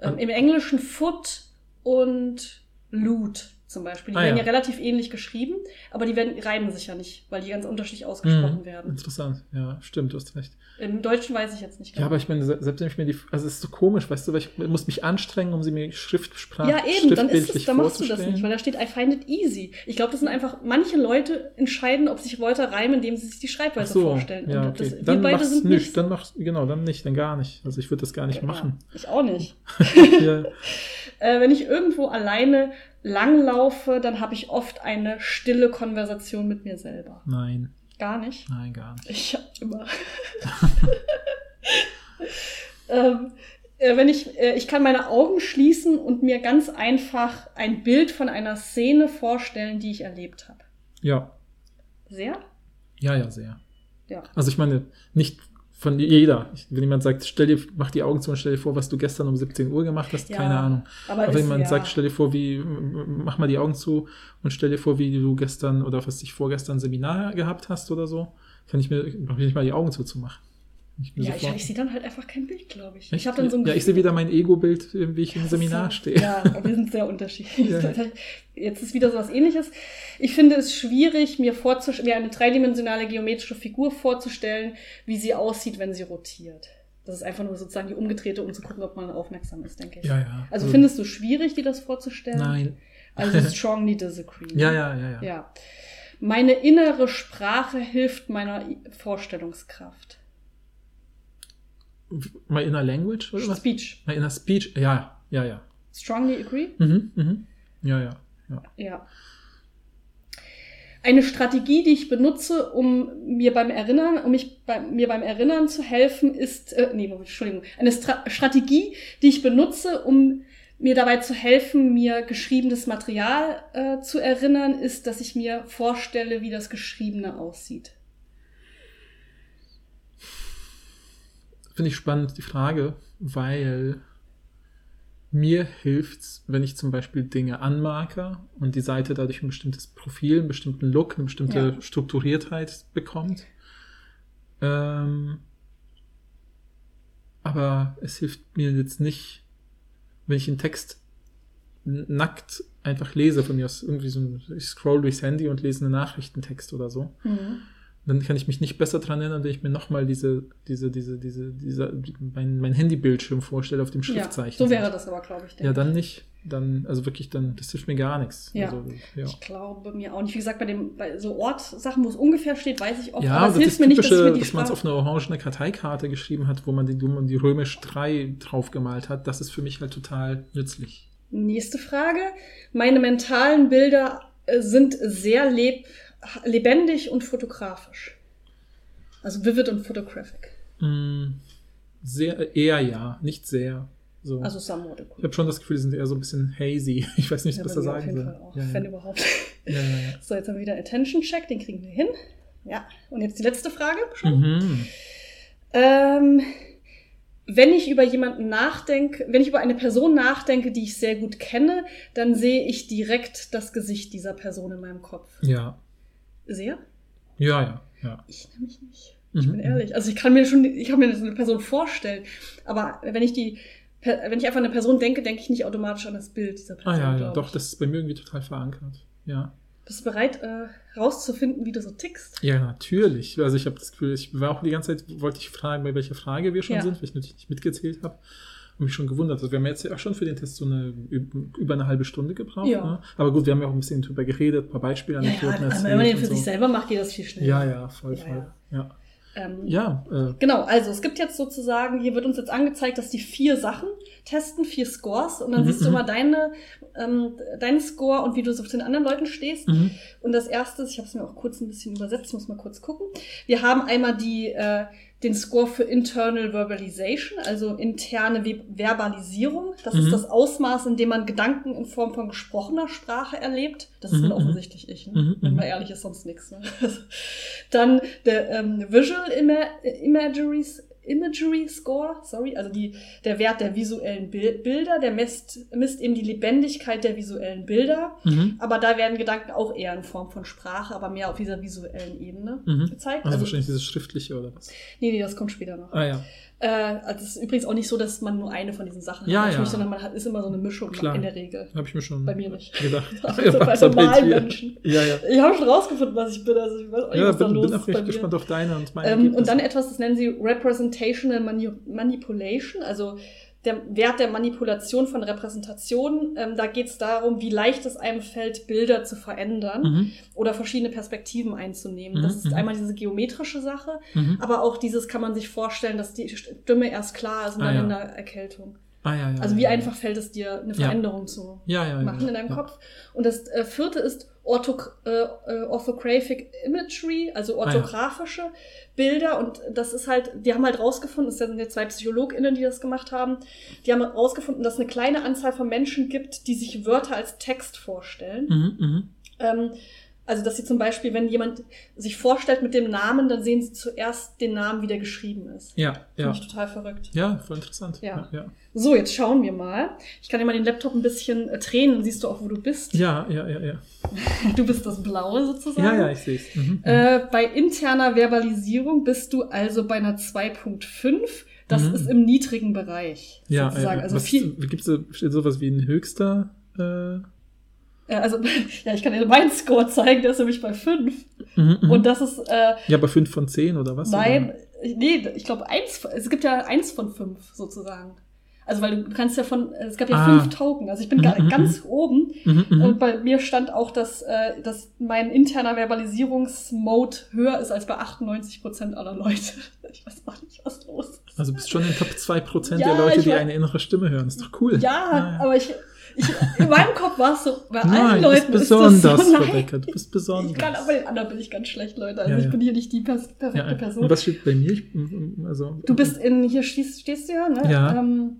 B: ähm, Im Englischen Foot und Loot zum Beispiel. Die
C: Ah,
B: werden
C: ja.
B: ja relativ ähnlich geschrieben, aber die werden, reimen sich ja nicht, weil die ganz unterschiedlich ausgesprochen
C: Mhm.
B: werden.
C: Interessant. Ja, stimmt, du hast recht.
B: Im Deutschen weiß ich jetzt nicht genau.
C: Ja, aber ich meine, se- selbst wenn ich mir die, also es ist so komisch, weißt du, weil ich muss mich anstrengen, um sie mir Schriftsprache,
B: Ja, eben, dann ist es, dann machst du das nicht, weil da steht, I find it easy. Ich glaube, das sind einfach, manche Leute entscheiden, ob sich Wörter reimen, indem sie sich die Schreibweise
C: so,
B: vorstellen.
C: ja, okay.
B: das, wir
C: dann
B: beide
C: mach's
B: sind
C: nicht, dann mach's, genau, dann nicht, dann gar nicht. Also ich würde das gar nicht machen.
B: Ja, ich auch nicht.
C: ja,
B: Äh, wenn ich irgendwo alleine langlaufe, dann habe ich oft eine stille Konversation mit mir selber.
C: nein,
B: Gar nicht.
C: nein, gar nicht.
B: Ich hab immer. ähm, äh, wenn ich, äh, ich kann meine Augen schließen und mir ganz einfach ein Bild von einer Szene vorstellen, die ich erlebt habe.
C: Ja,
B: Sehr?
C: ja, ja, sehr.
B: Ja.
C: Also ich meine, nicht von jeder. Wenn jemand sagt, stell dir, mach die Augen zu und stell dir vor, was du gestern um 17 Uhr gemacht hast,
B: Ja,
C: keine Ahnung.
B: Aber,
C: Aber wenn man
B: ja.
C: sagt, stell dir vor, wie, mach mal die Augen zu und stell dir vor, wie du gestern oder was ich vorgestern Seminar gehabt hast oder so, kann ich mir, brauche ich nicht mal die Augen zuzumachen. Ich
B: ja, ich,
C: sofort-
B: ich sehe dann halt einfach kein Bild, glaube ich.
C: Echt?
B: Ich habe dann so ein
C: ja, ich sehe wieder mein Ego-Bild, wie ich im Seminar
B: so-
C: stehe.
B: Ja, aber wir sind sehr unterschiedlich.
C: Ja.
B: Jetzt ist wieder so was ähnliches. Ich finde es schwierig, mir, mir eine dreidimensionale geometrische Figur vorzustellen, wie sie aussieht, wenn sie rotiert. Das ist einfach nur sozusagen die umgedrehte, um zu gucken, ob man aufmerksam ist, denke ich.
C: Ja, ja.
B: Also findest du schwierig, dir das vorzustellen?
C: Nein.
B: Also strongly disagree.
C: Ja, ja, ja, ja.
B: Ja. Meine innere Sprache hilft meiner Vorstellungskraft.
C: My inner language oder was?
B: Speech.
C: My inner speech? Ja, ja, ja.
B: Strongly agree?
C: Mhm, mhm. Ja, ja, ja.
B: Ja. Eine Strategie, die ich benutze, um mir beim Erinnern, um mich bei, mir beim Erinnern zu helfen, ist, äh, nee, Entschuldigung, eine Stra Strategie, die ich benutze, um mir dabei zu helfen, mir geschriebenes Material äh, zu erinnern, ist, dass ich mir vorstelle, wie das Geschriebene aussieht.
C: Finde ich spannend, die Frage, weil mir hilft's, wenn ich zum Beispiel Dinge anmarke und die Seite dadurch ein bestimmtes Profil, einen bestimmten Look, eine bestimmte
B: Ja.
C: Strukturiertheit bekommt. Ähm, aber es hilft mir jetzt nicht, wenn ich einen Text nackt einfach lese, von mir aus irgendwie so ein, ich scroll durchs Handy und lese einen Nachrichtentext oder so. Dann kann ich mich nicht besser dran erinnern, wenn ich mir nochmal diese, diese, diese, diese, diese, mein, mein Handybildschirm vorstelle auf dem
B: Ja,
C: Schriftzeichen.
B: so wäre das aber, glaube ich.
C: Ja, dann nicht. Dann, also wirklich, dann, das hilft mir gar nichts.
B: Ja.
C: Also, ja.
B: Ich glaube mir auch nicht. Wie gesagt, bei, dem, bei so Ortsachen, wo es ungefähr steht, weiß ich oft.
C: Ja,
B: aber es
C: das
B: hilft mir nicht, dass ich
C: dass man es auf eine orangene Karteikarte geschrieben hat, wo man die, wo man die römisch 3 draufgemalt hat. Das ist für mich halt total nützlich.
B: Nächste Frage. Meine mentalen Bilder äh, sind sehr leb lebendig und fotografisch. Also vivid und photographic.
C: Mm, sehr, eher ja, nicht sehr. So.
B: Also somewhat
C: ich habe schon das Gefühl, die sind eher so ein bisschen hazy. Ich weiß nicht,
B: Ja,
C: was
B: auf
C: sagen
B: jeden
C: soll.
B: Fall auch,
C: Ja,
B: wenn
C: ja.
B: überhaupt.
C: Ja.
B: So, jetzt haben wir wieder Attention Check, den kriegen wir hin. Ja, und jetzt die letzte Frage schon.
C: Mhm.
B: Ähm, wenn ich über jemanden nachdenke, wenn ich über eine Person nachdenke, die ich sehr gut kenne, dann sehe ich direkt das Gesicht dieser Person in meinem Kopf.
C: Ja.
B: Sehr?
C: Ja, ja, ja.
B: Ich nämlich nicht. Ich
C: Mhm.
B: bin ehrlich. Also ich kann mir schon, ich kann mir so eine Person vorstellen, aber wenn ich die, wenn ich einfach an eine Person denke, denke ich nicht automatisch an das Bild dieser Person.
C: Ah ja, ja, doch,
B: ich.
C: das ist bei mir irgendwie total verankert. Ja.
B: Bist du bereit, äh, rauszufinden, wie du so tickst?
C: Ja, natürlich. Also ich habe das Gefühl, ich war auch die ganze Zeit, wollte ich fragen, bei welcher Frage wir schon
B: Ja.
C: sind, weil ich natürlich nicht mitgezählt habe. Mich schon gewundert. Also wir haben jetzt ja auch schon für den Test so eine üb- über eine halbe Stunde gebraucht.
B: Ja.
C: Ne? Aber gut, wir haben ja auch ein bisschen drüber geredet, ein paar Beispiele,
B: Ja, ja, also
C: erzählt
B: wenn man den für
C: so.
B: sich selber macht, geht das viel schneller.
C: Ja, ja, voll,
B: Ja,
C: voll. Ja,
B: Ähm,
C: ja. äh,
B: Genau, also es gibt jetzt sozusagen, hier wird uns jetzt angezeigt, dass die vier Sachen testen, vier Scores und dann
C: Mhm,
B: siehst du
C: mhm.
B: mal deine, ähm, deinen Score und wie du so zu den anderen Leuten stehst.
C: mhm.
B: Und das erste, ist, ich habe es mir auch kurz ein bisschen übersetzt, muss mal kurz gucken. Wir haben einmal die, äh, den Score für Internal Verbalization, also interne Ve Verbalisierung. Das
C: Mhm.
B: ist das Ausmaß, in dem man Gedanken in Form von gesprochener Sprache erlebt. Das ist
C: Mhm, mhm.
B: offensichtlich ich, ne?
C: Mhm,
B: wenn
C: mhm.
B: man ehrlich ist, sonst nichts. Ne? Dann der ähm, Visual Ima Imagery, Imagery Score, sorry, also die, der Wert der visuellen Bil Bilder, der misst, misst eben die Lebendigkeit der visuellen Bilder.
C: Mhm.
B: Aber da werden Gedanken auch eher in Form von Sprache, aber mehr auf dieser visuellen Ebene
C: Mhm.
B: gezeigt.
C: Also, wahrscheinlich dieses Schriftliche oder was?
B: nee, nee, das kommt später noch.
C: Ah ja.
B: Äh, also es ist übrigens auch nicht so, dass man nur eine von diesen Sachen
C: Ja,
B: hat, natürlich,
C: ja.
B: sondern man hat, ist immer so eine Mischung
C: Klar.
B: in der Regel.
C: Habe ich mir schon
B: Bei mir nicht.
C: gedacht.
B: Also bei normalen Menschen.
C: Ja, ja.
B: Ich habe schon rausgefunden, was ich bin, also ich weiß auch nicht,
C: Ja,
B: was da
C: bin,
B: los
C: bin auch
B: ist
C: gespannt auf deine und meine
B: Ähm, und dann etwas, das nennen sie Representational Mani Manipulation, also der Wert der Manipulation von Repräsentationen. Ähm, da geht es darum, wie leicht es einem fällt, Bilder zu verändern
C: Mhm.
B: oder verschiedene Perspektiven einzunehmen.
C: Mhm,
B: Das ist
C: mhm.
B: einmal diese geometrische Sache,
C: Mhm.
B: aber auch dieses kann man sich vorstellen, dass die Stimme erst klar ist und
C: Ah,
B: dann
C: ja.
B: in der Erkältung.
C: Ah, ja, ja.
B: Also wie
C: ja.
B: einfach fällt es dir, eine
C: Ja.
B: Veränderung zu
C: ja, ja, ja,
B: machen in deinem
C: ja.
B: Kopf. Und das äh, vierte ist Ortho äh, äh, Orthographic Imagery, also
C: Ah, ja.
B: orthografische Bilder. Und das ist halt, die haben halt rausgefunden, es sind jetzt zwei PsychologInnen, die das gemacht haben, die haben rausgefunden, dass es eine kleine Anzahl von Menschen gibt, die sich Wörter als Text vorstellen.
C: Mhm, mhm.
B: Ähm, also, dass sie zum Beispiel, wenn jemand sich vorstellt mit dem Namen, dann sehen sie zuerst den Namen, wie der geschrieben ist.
C: Ja,
B: Finde
C: ja.
B: ich total verrückt.
C: Ja, voll interessant.
B: Ja.
C: ja.
B: So, jetzt schauen wir mal. Ich kann dir mal den Laptop ein bisschen äh, drehen, dann siehst du auch, wo du bist.
C: Ja, ja, ja, ja.
B: Du bist das Blaue sozusagen.
C: Ja, ja, ich sehe es. Mhm.
B: Äh, bei interner Verbalisierung bist du also bei einer 2.5. Das
C: Mhm.
B: ist im niedrigen Bereich.
C: ja,
B: sozusagen.
C: ja.
B: Also
C: da, steht sowas wie ein höchster? Äh,
B: also, ja, ich kann dir meinen Score zeigen, der ist nämlich bei 5.
C: mhm, mhm.
B: Und das ist, äh,
C: ja, aber 5 von 10 oder was?
B: nein, nee, ich glaube, eins, es gibt ja eins von fünf sozusagen. Also, weil du kannst ja von, es gab ja
C: Ah.
B: fünf Token. Also, ich bin
C: Mhm,
B: ga-
C: mhm,
B: ganz oben.
C: Mhm, mhm.
B: Und bei mir stand auch, dass, äh, dass mein interner Verbalisierungsmode höher ist als bei 98% aller Leute. Ich weiß auch nicht, was los ist.
C: Also bist schon in Top 2%
B: Ja,
C: der Leute, die eine innere Stimme hören. Ist doch cool.
B: Ja, aber ich, ich, in meinem Kopf war es so, bei allen
C: Nein,
B: Leuten ist das
C: besonders,
B: so, nein.
C: Rebecca. Du bist besonders.
B: Ich kann, aber bei den anderen bin ich ganz schlecht, Leute. Also
C: Ja,
B: ich
C: ja.
B: bin hier nicht die perfekte
C: ja.
B: Person.
C: Und was steht bei mir? Ich, also,
B: Du bist in, hier stehst, stehst du ja, ne?
C: Ja.
B: Ähm,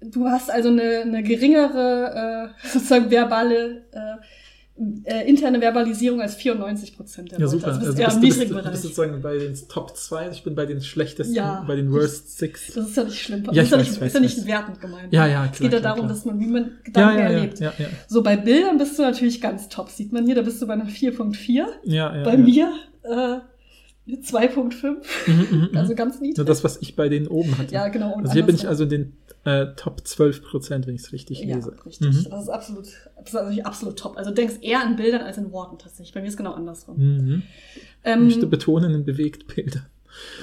B: du hast also eine, eine geringere äh, sozusagen verbale äh, äh, interne Verbalisierung als 94 Prozent der
C: Ja,
B: Leute.
C: super.
B: Also
C: Also
B: bist
C: du
B: eher
C: bist, bist, bist sozusagen bei den Top 2, ich bin bei den schlechtesten,
B: Ja.
C: bei den Worst Six.
B: Das ist ja nicht schlimm.
C: Ja,
B: das ist
C: ich
B: ja
C: weiß,
B: nicht,
C: weiß,
B: ist ja nicht
C: weiß.
B: wertend gemeint.
C: Ja, ja,
B: Es geht ja
C: klar,
B: darum,
C: klar.
B: dass man, wie man Gedanken
C: ja, ja,
B: erlebt.
C: ja, ja.
B: So, bei Bildern bist du natürlich ganz top. Sieht man hier, da bist du bei einer 4.4.
C: ja, ja
B: bei mir äh, 2.5.
C: Mhm, mhm, mhm.
B: Also ganz niedrig.
C: Nur das, was ich bei denen oben hatte.
B: ja, genau. und
C: also hier bin ich also in den äh, Top 12 Prozent, wenn ich es richtig
B: Ja,
C: lese.
B: richtig.
C: Mhm.
B: Das ist absolut, das ist natürlich absolut top. Also du denkst eher an Bildern als in Worten tatsächlich. Bei mir ist genau andersrum.
C: Mhm. Ich
B: Ähm,
C: möchte betonen in Bewegtbilder.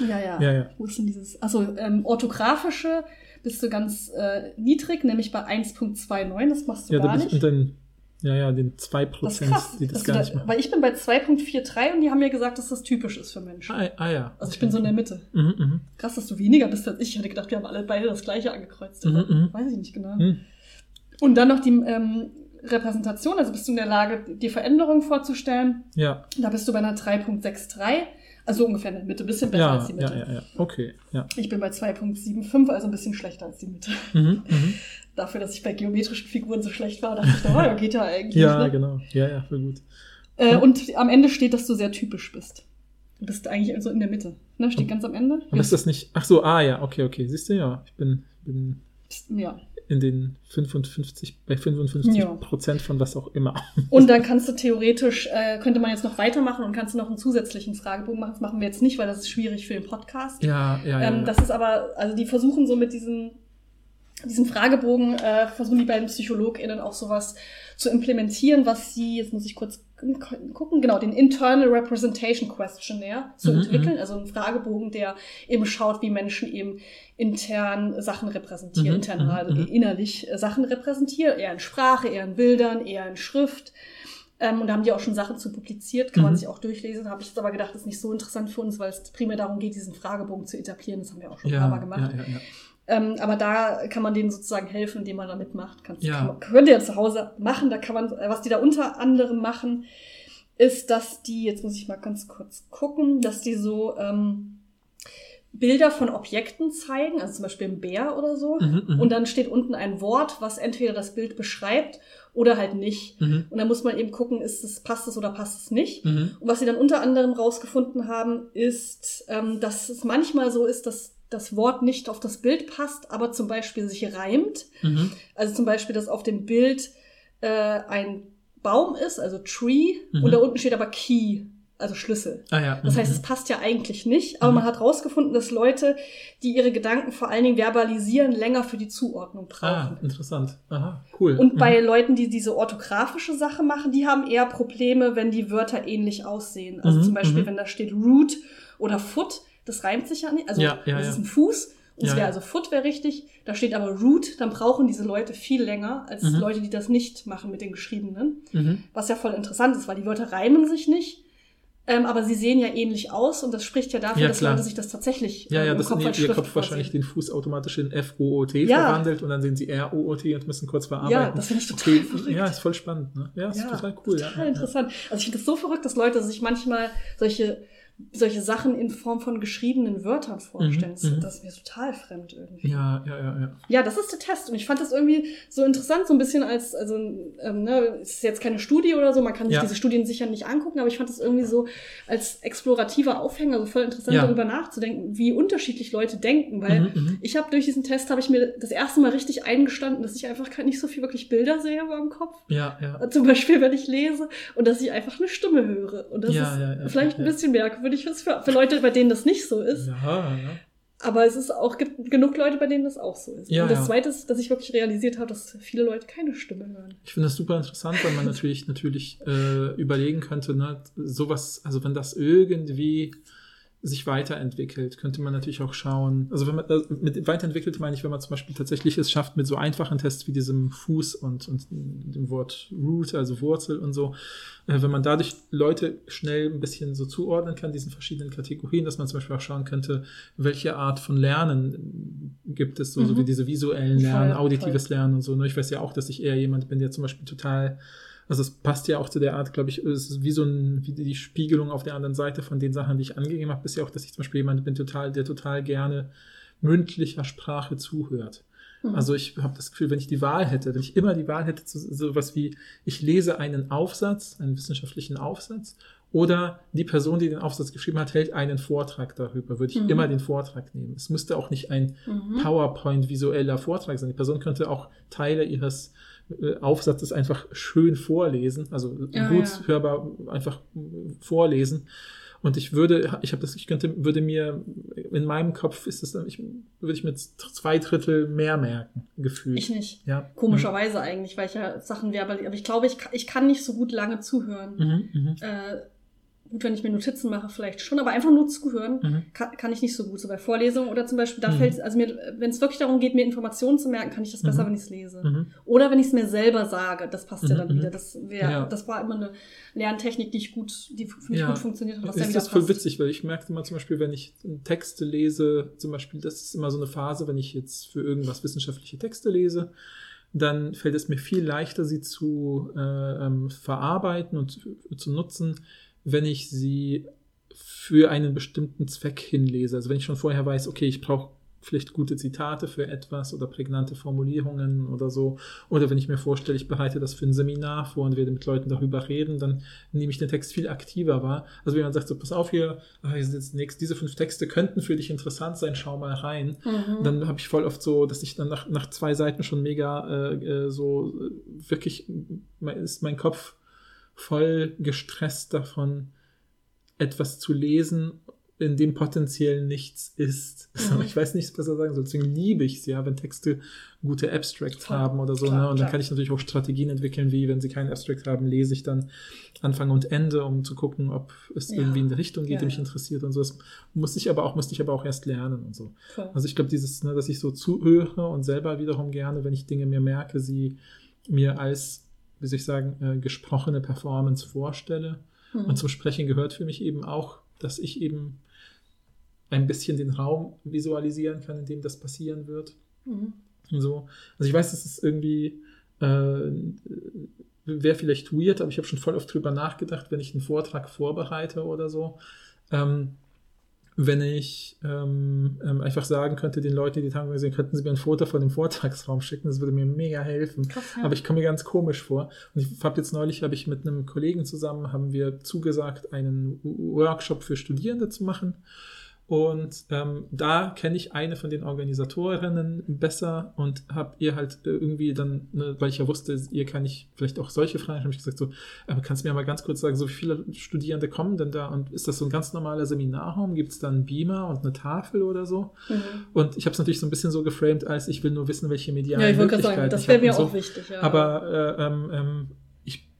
B: ja, ja,
C: Ja, ja.
B: Wo ist denn dieses? Also ähm, orthografische bist du ganz äh, niedrig, nämlich bei 1.29. Das machst du
C: Ja, da
B: gar
C: bin ich
B: nicht.
C: unter den, ja, ja, den 2
B: Das ist krass.
C: die das gar
B: da,
C: nicht machen.
B: weil ich bin bei 2.43 und die haben mir gesagt, dass das typisch ist für Menschen.
C: Ah, ah ja.
B: Also ich bin so in der Mitte.
C: Mhm, mhm.
B: Krass, dass du weniger bist als ich. Ich hätte gedacht, wir haben alle beide das gleiche angekreuzt.
C: Mhm, mhm.
B: Weiß ich nicht genau.
C: Mhm.
B: Und dann noch die ähm, Repräsentation, also bist du in der Lage, dir Veränderungen vorzustellen.
C: Ja,
B: Da bist du bei einer 3.63, also ungefähr in der Mitte, bisschen besser
C: ja,
B: als die Mitte.
C: ja, ja, ja. Okay, ja.
B: Ich bin bei 2.75, also ein bisschen schlechter als die Mitte.
C: Mhm, mhm.
B: Dafür, dass ich bei geometrischen Figuren so schlecht war, dachte ich, oh, ja, geht ja eigentlich.
C: Ja,
B: ne?
C: genau. Ja, ja, voll gut.
B: äh, und am Ende steht, dass du sehr typisch bist. Du bist eigentlich so in der Mitte. Ne? Steht ganz am Ende.
C: Aber ist das nicht. Ach so, ah ja, okay, okay. Siehst du, ja. Ich bin, bin
B: ja.
C: In den 55, bei 55
B: Ja.
C: Prozent von was auch immer.
B: Und dann kannst du theoretisch, äh, könnte man jetzt noch weitermachen und kannst du noch einen zusätzlichen Fragebogen machen. Das machen wir jetzt nicht, weil das ist schwierig für den Podcast.
C: Ja, ja, ja.
B: ähm,
C: ja.
B: Das ist aber, also die versuchen so mit diesem, diesem Fragebogen, äh, versuchen die beiden PsychologInnen auch sowas zu implementieren, was sie, jetzt muss ich kurz gucken, genau, den Internal Representation Questionnaire zu
C: Mhm,
B: entwickeln. Also ein Fragebogen, der eben schaut, wie Menschen eben intern Sachen repräsentieren,
C: Mhm,
B: intern,
C: mhm,
B: also
C: mhm.
B: innerlich äh, Sachen repräsentieren, eher in Sprache, eher in Bildern, eher in Schrift. Ähm, und da haben die auch schon Sachen zu publiziert, kann man
C: Mhm.
B: sich auch durchlesen. Da habe ich jetzt aber gedacht, das ist nicht so interessant für uns, weil es primär darum geht, diesen Fragebogen zu etablieren. Das haben wir auch schon ein paar Mal gemacht.
C: ja, ja.
B: Ähm, aber da kann man denen sozusagen helfen, indem man da mitmacht. Kannst,
C: Ja.
B: kann könnt ihr ja zu Hause machen. Da kann man, äh, was die da unter anderem machen, ist, dass die, jetzt muss ich mal ganz kurz gucken, dass die so ähm, Bilder von Objekten zeigen, also zum Beispiel ein Bär oder so.
C: Mhm, mhm.
B: Und dann steht unten ein Wort, was entweder das Bild beschreibt oder halt nicht.
C: Mhm,
B: Und dann muss man eben gucken, ist es, passt es oder passt es nicht.
C: mhm.
B: Und was sie dann unter anderem rausgefunden haben, ist, ähm, dass es manchmal so ist, dass das Wort nicht auf das Bild passt, aber zum Beispiel sich reimt.
C: Mhm.
B: Also zum Beispiel, dass auf dem Bild äh, ein Baum ist, also Tree,
C: Mhm.
B: und da unten steht aber Key, also Schlüssel.
C: Ah ja.
B: Das
C: mhm,
B: heißt, es
C: mhm.
B: passt ja eigentlich nicht, aber
C: Mhm.
B: man hat rausgefunden, dass Leute, die ihre Gedanken vor allen Dingen verbalisieren, länger für die Zuordnung
C: Ah,
B: brauchen.
C: interessant. Aha, cool.
B: Und
C: Mhm.
B: bei Leuten, die diese orthografische Sache machen, die haben eher Probleme, wenn die Wörter ähnlich aussehen. Also
C: Mhm,
B: zum Beispiel,
C: mhm.
B: wenn da steht root oder foot, das reimt sich ja nicht. Also
C: Ja, ja,
B: das
C: ja.
B: ist ein Fuß. Und es
C: Ja,
B: wäre
C: ja.
B: also foot wäre richtig. Da steht aber root, dann brauchen diese Leute viel länger als
C: Mhm.
B: Leute, die das nicht machen mit den Geschriebenen.
C: Mhm.
B: Was ja voll interessant ist, weil die Wörter reimen sich nicht. Ähm, aber sie sehen ja ähnlich aus und das spricht ja dafür,
C: Ja,
B: dass. Leute sich das tatsächlich
C: Ja,
B: ähm,
C: ja,
B: im
C: das
B: Kopf als
C: ihr Kopf wahrscheinlich den Fuß automatisch in F-O-O-T
B: Ja.
C: verwandelt und dann sehen sie R-O-O-T und müssen kurz verarbeiten.
B: Ja, das finde ich total
C: Okay,
B: verrückt.
C: Ja, ist voll spannend. Ne? Ja, ist total cool.
B: Total
C: ja, ja,
B: interessant. Also ich finde das so verrückt, dass Leute sich manchmal solche, solche Sachen in Form von geschriebenen Wörtern vorstellen.
C: Mhm, mhm.
B: Das ist mir total fremd irgendwie.
C: Ja, ja, ja, ja.
B: Ja, das ist der Test. Und ich fand das irgendwie so interessant, so ein bisschen als, also, ähm, ne, es ist jetzt keine Studie oder so, man kann sich
C: Ja.
B: diese Studien sicher nicht angucken, aber ich fand das irgendwie so als explorativer Aufhänger, so voll interessant
C: Ja.
B: darüber nachzudenken, wie unterschiedlich Leute denken, weil
C: Mhm, mhm.
B: ich habe durch diesen Test, habe ich mir das erste Mal richtig eingestanden, dass ich einfach nicht so viel wirklich Bilder sehe über dem Kopf.
C: Ja, ja.
B: Zum Beispiel, wenn ich lese und dass ich einfach eine Stimme höre. Und das
C: Ja,
B: ist vielleicht ein bisschen merkwürdig ist für, für Leute, bei denen das nicht so ist.
C: Ja, ja.
B: Aber es ist auch, gibt genug Leute, bei denen das auch so ist.
C: Ja,
B: und das
C: ja.
B: Zweite ist, dass ich wirklich realisiert habe, dass viele Leute keine Stimme hören.
C: Ich finde das super interessant, weil man natürlich natürlich äh, überlegen könnte, ne, sowas, also wenn das irgendwie sich weiterentwickelt, könnte man natürlich auch schauen. Also wenn man äh, mit weiterentwickelt meine ich, wenn man zum Beispiel tatsächlich es schafft, mit so einfachen Tests wie diesem Fuß und, und dem Wort Root, also Wurzel und so, äh, wenn man dadurch Leute schnell ein bisschen so zuordnen kann, diesen verschiedenen Kategorien, dass man zum Beispiel auch schauen könnte, welche Art von Lernen gibt es, so, so
B: Mhm.
C: wie diese visuellen Lernen,
B: voll.
C: auditives Lernen und so. Ne? Ich weiß ja auch, dass ich eher jemand bin, der zum Beispiel total also es passt ja auch zu der Art, glaube ich, es ist wie so ein, wie die Spiegelung auf der anderen Seite von den Sachen, die ich angegeben habe, ist ja auch, dass ich zum Beispiel jemand bin, total, der total gerne mündlicher Sprache zuhört. Mhm. Also ich habe das Gefühl, wenn ich die Wahl hätte, wenn ich immer die Wahl hätte, zu sowas wie, ich lese einen Aufsatz, einen wissenschaftlichen Aufsatz, oder die Person, die den Aufsatz geschrieben hat, hält einen Vortrag darüber, würde ich mhm. immer den Vortrag nehmen. Es müsste auch nicht ein mhm. PowerPoint-visueller Vortrag sein. Die Person könnte auch Teile ihres äh, Aufsatzes einfach schön vorlesen, also ja, gut ja. hörbar einfach vorlesen. Und ich würde, ich habe das, ich könnte, würde mir in meinem Kopf ist es, ich würde ich mir zwei Drittel mehr merken, gefühlt.
B: Ich nicht. Ja. Komischerweise mhm. eigentlich, weil ich ja Sachen wäre, aber ich glaube, ich, ich kann nicht so gut lange zuhören. Mhm, mhm. äh, gut, wenn ich mir Notizen mache, vielleicht schon, aber einfach nur zuhören mhm. kann, kann ich nicht so gut. So bei Vorlesungen oder zum Beispiel, da mhm. fällt also mir, wenn es wirklich darum geht, mir Informationen zu merken, kann ich das besser, mhm. wenn ich es lese. Mhm. Oder wenn ich es mir selber sage, das passt ja mhm, dann wieder. Mhm. Das wäre, ja. das war immer eine Lerntechnik, die ich gut, die für mich ja. gut funktioniert hat.
C: Was ist das voll passt. witzig, weil ich merkte mal zum Beispiel, wenn ich Texte lese, zum Beispiel, das ist immer so eine Phase, wenn ich jetzt für irgendwas wissenschaftliche Texte lese, dann fällt es mir viel leichter, sie zu äh, ähm, verarbeiten und zu nutzen, wenn ich sie für einen bestimmten Zweck hinlese. Also wenn ich schon vorher weiß, okay, ich brauche vielleicht gute Zitate für etwas oder prägnante Formulierungen oder so. Oder wenn ich mir vorstelle, ich bereite das für ein Seminar vor und werde mit Leuten darüber reden, dann nehme ich den Text viel aktiver wahr. Also wenn man sagt, so pass auf hier, ah, hier sind jetzt nichts, diese fünf Texte könnten für dich interessant sein, schau mal rein. Mhm. Dann habe ich voll oft so, dass ich dann nach, nach zwei Seiten schon mega äh, äh so äh, wirklich ist mein Kopf voll gestresst davon, etwas zu lesen, in dem potenziell nichts ist. Mhm. Ich weiß nicht, was besser sagen soll. Deswegen liebe ich es ja, wenn Texte gute Abstracts Voll. haben oder so. Klar, ne? Und klar. dann kann ich natürlich auch Strategien entwickeln, wie wenn sie keinen Abstract haben, lese ich dann Anfang und Ende, um zu gucken, ob es ja. irgendwie in die Richtung geht, ja, die mich ja. interessiert und so. Das muss ich aber auch, musste ich aber auch erst lernen und so. Voll. Also ich glaube, dieses, ne, dass ich so zuhöre und selber wiederum gerne, wenn ich Dinge mir merke, sie mir als wie soll ich sagen, äh, gesprochene Performance vorstelle. Mhm. Und zum Sprechen gehört für mich eben auch, dass ich eben ein bisschen den Raum visualisieren kann, in dem das passieren wird. Mhm. Und so. Also ich weiß, das ist irgendwie äh, wäre vielleicht weird, aber ich habe schon voll oft drüber nachgedacht, wenn ich einen Vortrag vorbereite oder so. Ähm, wenn ich ähm, ähm, einfach sagen könnte, den Leuten, die die Tagung sehen, könnten sie mir ein Foto von dem Vortragsraum schicken. Das würde mir mega helfen. Krass, ja. Aber ich komme mir ganz komisch vor. Und ich habe jetzt neulich, habe ich mit einem Kollegen zusammen, haben wir zugesagt, einen Workshop für Studierende zu machen. Und ähm, da kenne ich eine von den Organisatorinnen besser und habe ihr halt irgendwie dann, ne, weil ich ja wusste, ihr kann ich vielleicht auch solche Fragen, habe ich gesagt so, aber kannst du mir mal ganz kurz sagen, so wie viele Studierende kommen denn da und ist das so ein ganz normaler Seminarraum? Gibt es da einen Beamer und eine Tafel oder so? Mhm. Und ich habe es natürlich so ein bisschen so geframed, als ich will nur wissen, welche medialen ja, ich Möglichkeiten sagen,
B: das wäre mir auch so. wichtig. Ja.
C: Aber äh, ähm, ähm,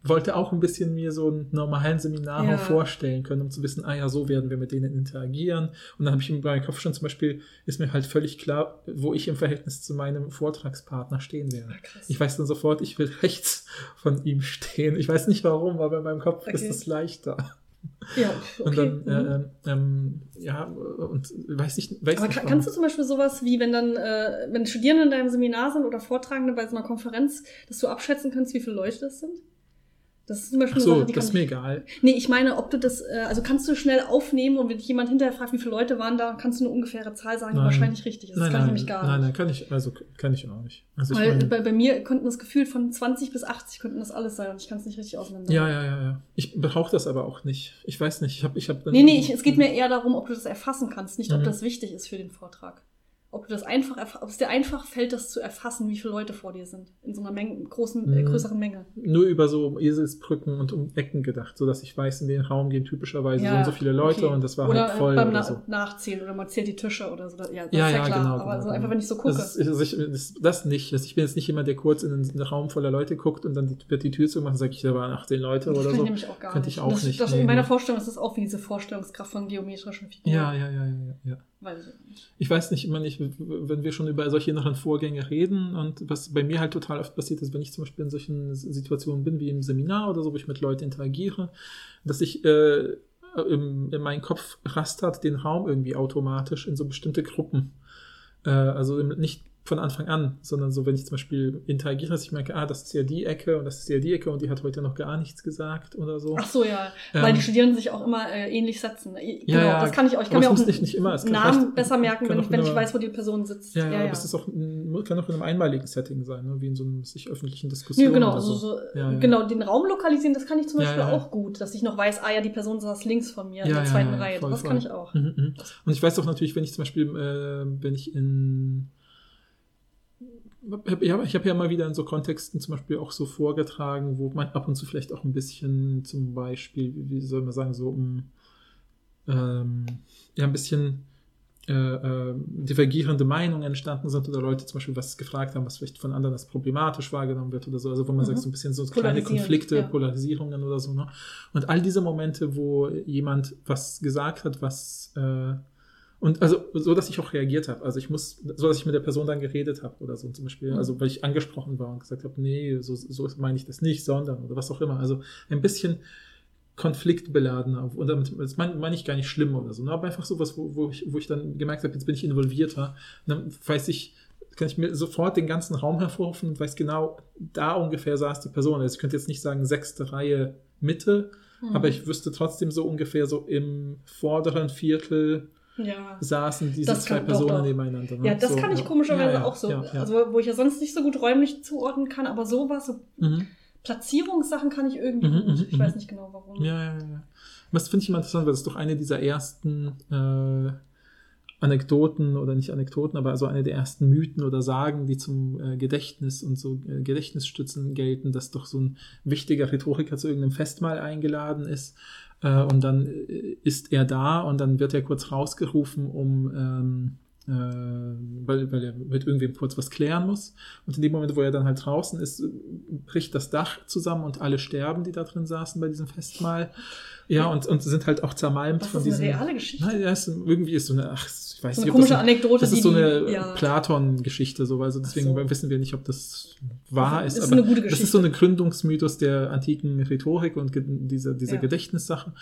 C: wollte auch ein bisschen mir so einen normalen Seminarraum ja. vorstellen können, um zu wissen, ah ja, so werden wir mit denen interagieren. Und dann habe ich in meinem Kopf schon zum Beispiel, ist mir halt völlig klar, wo ich im Verhältnis zu meinem Vortragspartner stehen werde. Ah, ich weiß dann sofort, ich will rechts von ihm stehen. Ich weiß nicht warum, aber in meinem Kopf okay. ist es leichter.
B: Ja, okay.
C: Und dann, mhm. äh, ähm, ja, und weiß ich, weiß
B: Aber
C: nicht.
B: kannst du zum Beispiel sowas wie, wenn dann, äh, wenn Studierende in deinem Seminar sind oder Vortragende bei so einer Konferenz, dass du abschätzen kannst, wie viele Leute das sind? Das ist zum Beispiel
C: Ach so, eine Sache, die das ist mir egal.
B: Nee, ich meine, ob du das, äh, also kannst du schnell aufnehmen und wenn dich jemand hinterher fragt, wie viele Leute waren da, kannst du eine ungefähre Zahl sagen, die wahrscheinlich richtig ist. Das
C: nein,
B: kann
C: nein,
B: ich nämlich gar
C: nicht. Nein, nein, kann ich, also kann ich auch nicht. Also
B: Weil meine, bei, bei mir könnten das gefühlt von 20 bis 80 könnten das alles sein und ich kann es nicht richtig auseinander.
C: Ja, ja, ja, ja. Ich brauche das aber auch nicht. Ich weiß nicht, ich habe, ich habe.
B: Nee, nee, ich, es geht mir eher darum, ob du das erfassen kannst, nicht ob mhm. das wichtig ist für den Vortrag ob du das einfach, ob es dir einfach fällt, das zu erfassen, wie viele Leute vor dir sind in so einer Menge, großen, äh, mhm. größeren Menge.
C: Nur über so Eselsbrücken und um Ecken gedacht, so dass ich weiß, in den Raum gehen typischerweise ja, so und so viele Leute okay. und das war oder halt voll
B: beim
C: oder
B: so. Nachzählen oder man zählt die Tische oder so. Ja, das
C: ja,
B: ist ja,
C: ja
B: klar.
C: genau.
B: Aber
C: genau,
B: so einfach, wenn ich so gucke.
C: Das, ist, ich, das, das nicht. Ich bin jetzt nicht jemand, der kurz in einen Raum voller Leute guckt und dann wird die Tür zugemacht und sage ich, da waren 18 Leute oder so.
B: Das nämlich auch gar
C: Könnte ich auch
B: das,
C: nicht.
B: Das, nee, in meiner Vorstellung ist das auch wie diese Vorstellungskraft von geometrischen Figuren.
C: Ja, ja, ja, ja, ja. Weiß ich nicht. Ich weiß nicht, immer nicht, wenn wir schon über solche inneren Vorgänge reden und was bei mir halt total oft passiert ist, wenn ich zum Beispiel in solchen Situationen bin, wie im Seminar oder so, wo ich mit Leuten interagiere, dass ich äh, im, in meinem Kopf rastert den Raum irgendwie automatisch in so bestimmte Gruppen. Äh, also nicht von Anfang an, sondern so, wenn ich zum Beispiel interagiere, dass ich merke, ah, das ist ja die Ecke und das ist ja die Ecke und die hat heute noch gar nichts gesagt oder so.
B: Ach so, ja. Ähm, Weil die Studierenden sich auch immer äh, ähnlich setzen. Genau,
C: ja,
B: das kann ich auch. Ich kann mir auch
C: nicht, nicht immer.
B: Namen besser merken, wenn, ich, wenn ich weiß, wo die Person sitzt.
C: Ja, ja, ja, aber es ist auch, kann auch in einem einmaligen Setting sein, ne? wie in so einem sich öffentlichen Diskussion. Ja,
B: genau, also so. ja, genau, den Raum lokalisieren, das kann ich zum Beispiel auch gut, dass ich noch weiß, ah ja, die Person saß links von mir in der zweiten Reihe. Voll, das voll. kann ich auch.
C: Mhm, mh. Und ich weiß auch natürlich, wenn ich zum Beispiel, äh, wenn ich in ja, ich habe ja mal wieder in so Kontexten zum Beispiel auch so vorgetragen, wo man ab und zu vielleicht auch ein bisschen zum Beispiel, wie soll man sagen, so um ähm, ja ein bisschen äh, äh, divergierende Meinungen entstanden sind oder Leute zum Beispiel was gefragt haben, was vielleicht von anderen als problematisch wahrgenommen wird oder so. Also wo man mhm. sagt, so ein bisschen so kleine Konflikte, ja. Polarisierungen oder so. Ne? Und all diese Momente, wo jemand was gesagt hat, was äh, und also so, dass ich auch reagiert habe. Also ich muss, so dass ich mit der Person dann geredet habe oder so zum Beispiel. Mhm. Also weil ich angesprochen war und gesagt habe, nee, so, so meine ich das nicht, sondern oder was auch immer. Also ein bisschen konfliktbeladener. Und damit, das meine mein ich gar nicht schlimm oder so. Ne? Aber einfach so was, wo, wo, ich, wo ich dann gemerkt habe, jetzt bin ich involvierter. Und dann weiß ich, kann ich mir sofort den ganzen Raum hervorrufen und weiß genau, da ungefähr saß die Person. Also ich könnte jetzt nicht sagen sechste Reihe Mitte, mhm. aber ich wüsste trotzdem so ungefähr so im vorderen Viertel ja. saßen diese zwei Personen doch, doch. nebeneinander. Ne?
B: Ja, das so, kann ich komischerweise ja, ja, auch so. Also, wo ich ja sonst nicht so gut räumlich zuordnen kann, aber sowas, so mhm. Platzierungssachen kann ich irgendwie mhm, gut. Ich mhm, weiß mhm. nicht genau warum.
C: Ja, ja, ja. Was finde ich immer interessant, weil das ist doch eine dieser ersten äh, Anekdoten oder nicht Anekdoten, aber also eine der ersten Mythen oder Sagen, die zum äh, Gedächtnis und so äh, Gedächtnisstützen gelten, dass doch so ein wichtiger Rhetoriker zu irgendeinem Festmahl eingeladen ist äh, und dann äh, ist er da und dann wird er kurz rausgerufen, um ähm, äh, weil, weil er mit irgendwem kurz was klären muss. Und in dem Moment, wo er dann halt draußen ist, bricht das Dach zusammen und alle sterben, die da drin saßen bei diesem Festmahl. Ja, und, und sind halt auch zermalmt von
B: diesem.
C: Das
B: ist eine reale Geschichte.
C: Nein, ja, ist, irgendwie ist so eine, ach, ich weiß
B: so
C: nicht,
B: eine komische
C: das,
B: Anekdote.
C: Das ist so eine ja. Platon-Geschichte, so, also deswegen so. wissen wir nicht, ob das wahr ist.
B: Das ist
C: aber
B: eine gute Geschichte.
C: Das ist so eine Gründungsmythos der antiken Rhetorik und dieser, dieser ja. Gedächtnissachen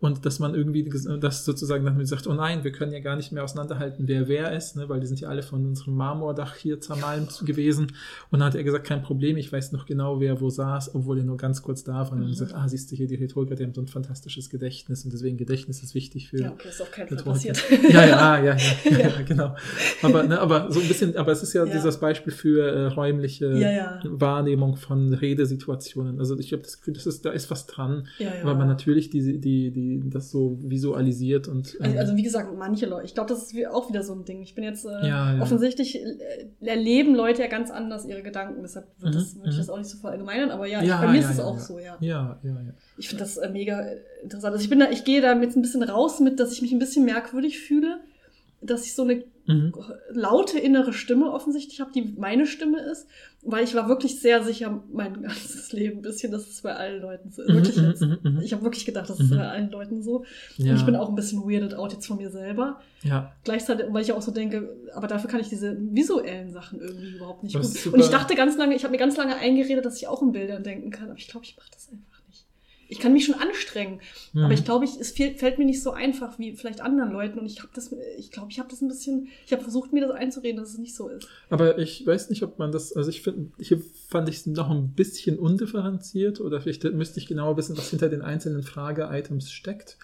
C: und dass man irgendwie das sozusagen dann sagt, oh nein, wir können ja gar nicht mehr auseinanderhalten, wer wer ist, ne, weil die sind ja alle von unserem Marmordach hier zermalmt gewesen. Und dann hat er gesagt, kein Problem, ich weiß noch genau, wer wo saß, obwohl er nur ganz kurz da war. Und dann mhm. gesagt, ah, siehst du hier, die Rhetoriker, die haben so ein fantastisches Gedächtnis und deswegen Gedächtnis ist wichtig für.
B: Ja, okay, ist auch kein Fall passiert.
C: Ja, ja, ja, ja, ja, ja, genau. Aber, ne, aber so ein bisschen, aber es ist ja, ja. dieses Beispiel für äh, räumliche ja, Wahrnehmung von Redesituationen. Also ich habe das Gefühl, das ist, da ist was dran, weil man natürlich die, die, die das so visualisiert und.
B: Ähm, also, also, wie gesagt, manche Leute, ich glaube, das ist auch wieder so ein Ding. Ich bin jetzt äh, ja, ja. offensichtlich äh, erleben Leute ja ganz anders ihre Gedanken, deshalb mhm, würde ich mhm. das auch nicht so verallgemeinern, aber ja,
C: ja
B: ich, bei mir
C: ist
B: es auch so, ja. Ja, ja, ja. Ich finde das äh, mega interessant. Also ich bin da, ich gehe da jetzt ein bisschen raus mit, dass ich mich ein bisschen merkwürdig fühle, dass ich so eine mhm. laute innere Stimme offensichtlich habe, die meine Stimme ist, weil ich war wirklich sehr sicher mein ganzes Leben ein bisschen, dass es bei allen Leuten so ist. Mhm, wirklich jetzt. Mhm, mhm, ich habe wirklich gedacht, das ist bei allen Leuten so. Ja. Und ich bin auch ein bisschen weirded out jetzt von mir selber.
C: Ja.
B: Gleichzeitig, weil ich auch so denke, aber dafür kann ich diese visuellen Sachen irgendwie überhaupt nicht gut. Und ich dachte ganz lange, ich habe mir ganz lange eingeredet, dass ich auch in Bildern denken kann, aber ich glaube, ich mache das einfach ich kann mich schon anstrengen, mhm. aber ich glaube, es fällt, fällt, mir nicht so einfach wie vielleicht anderen Leuten und ich habe das, ich glaube, ich habe das ein bisschen, ich habe versucht, mir das einzureden, dass es nicht so ist.
C: Aber ich weiß nicht, ob man das, also ich finde, hier fand ich es noch ein bisschen undifferenziert oder vielleicht müsste ich genauer wissen, was hinter den einzelnen Frage-Items steckt.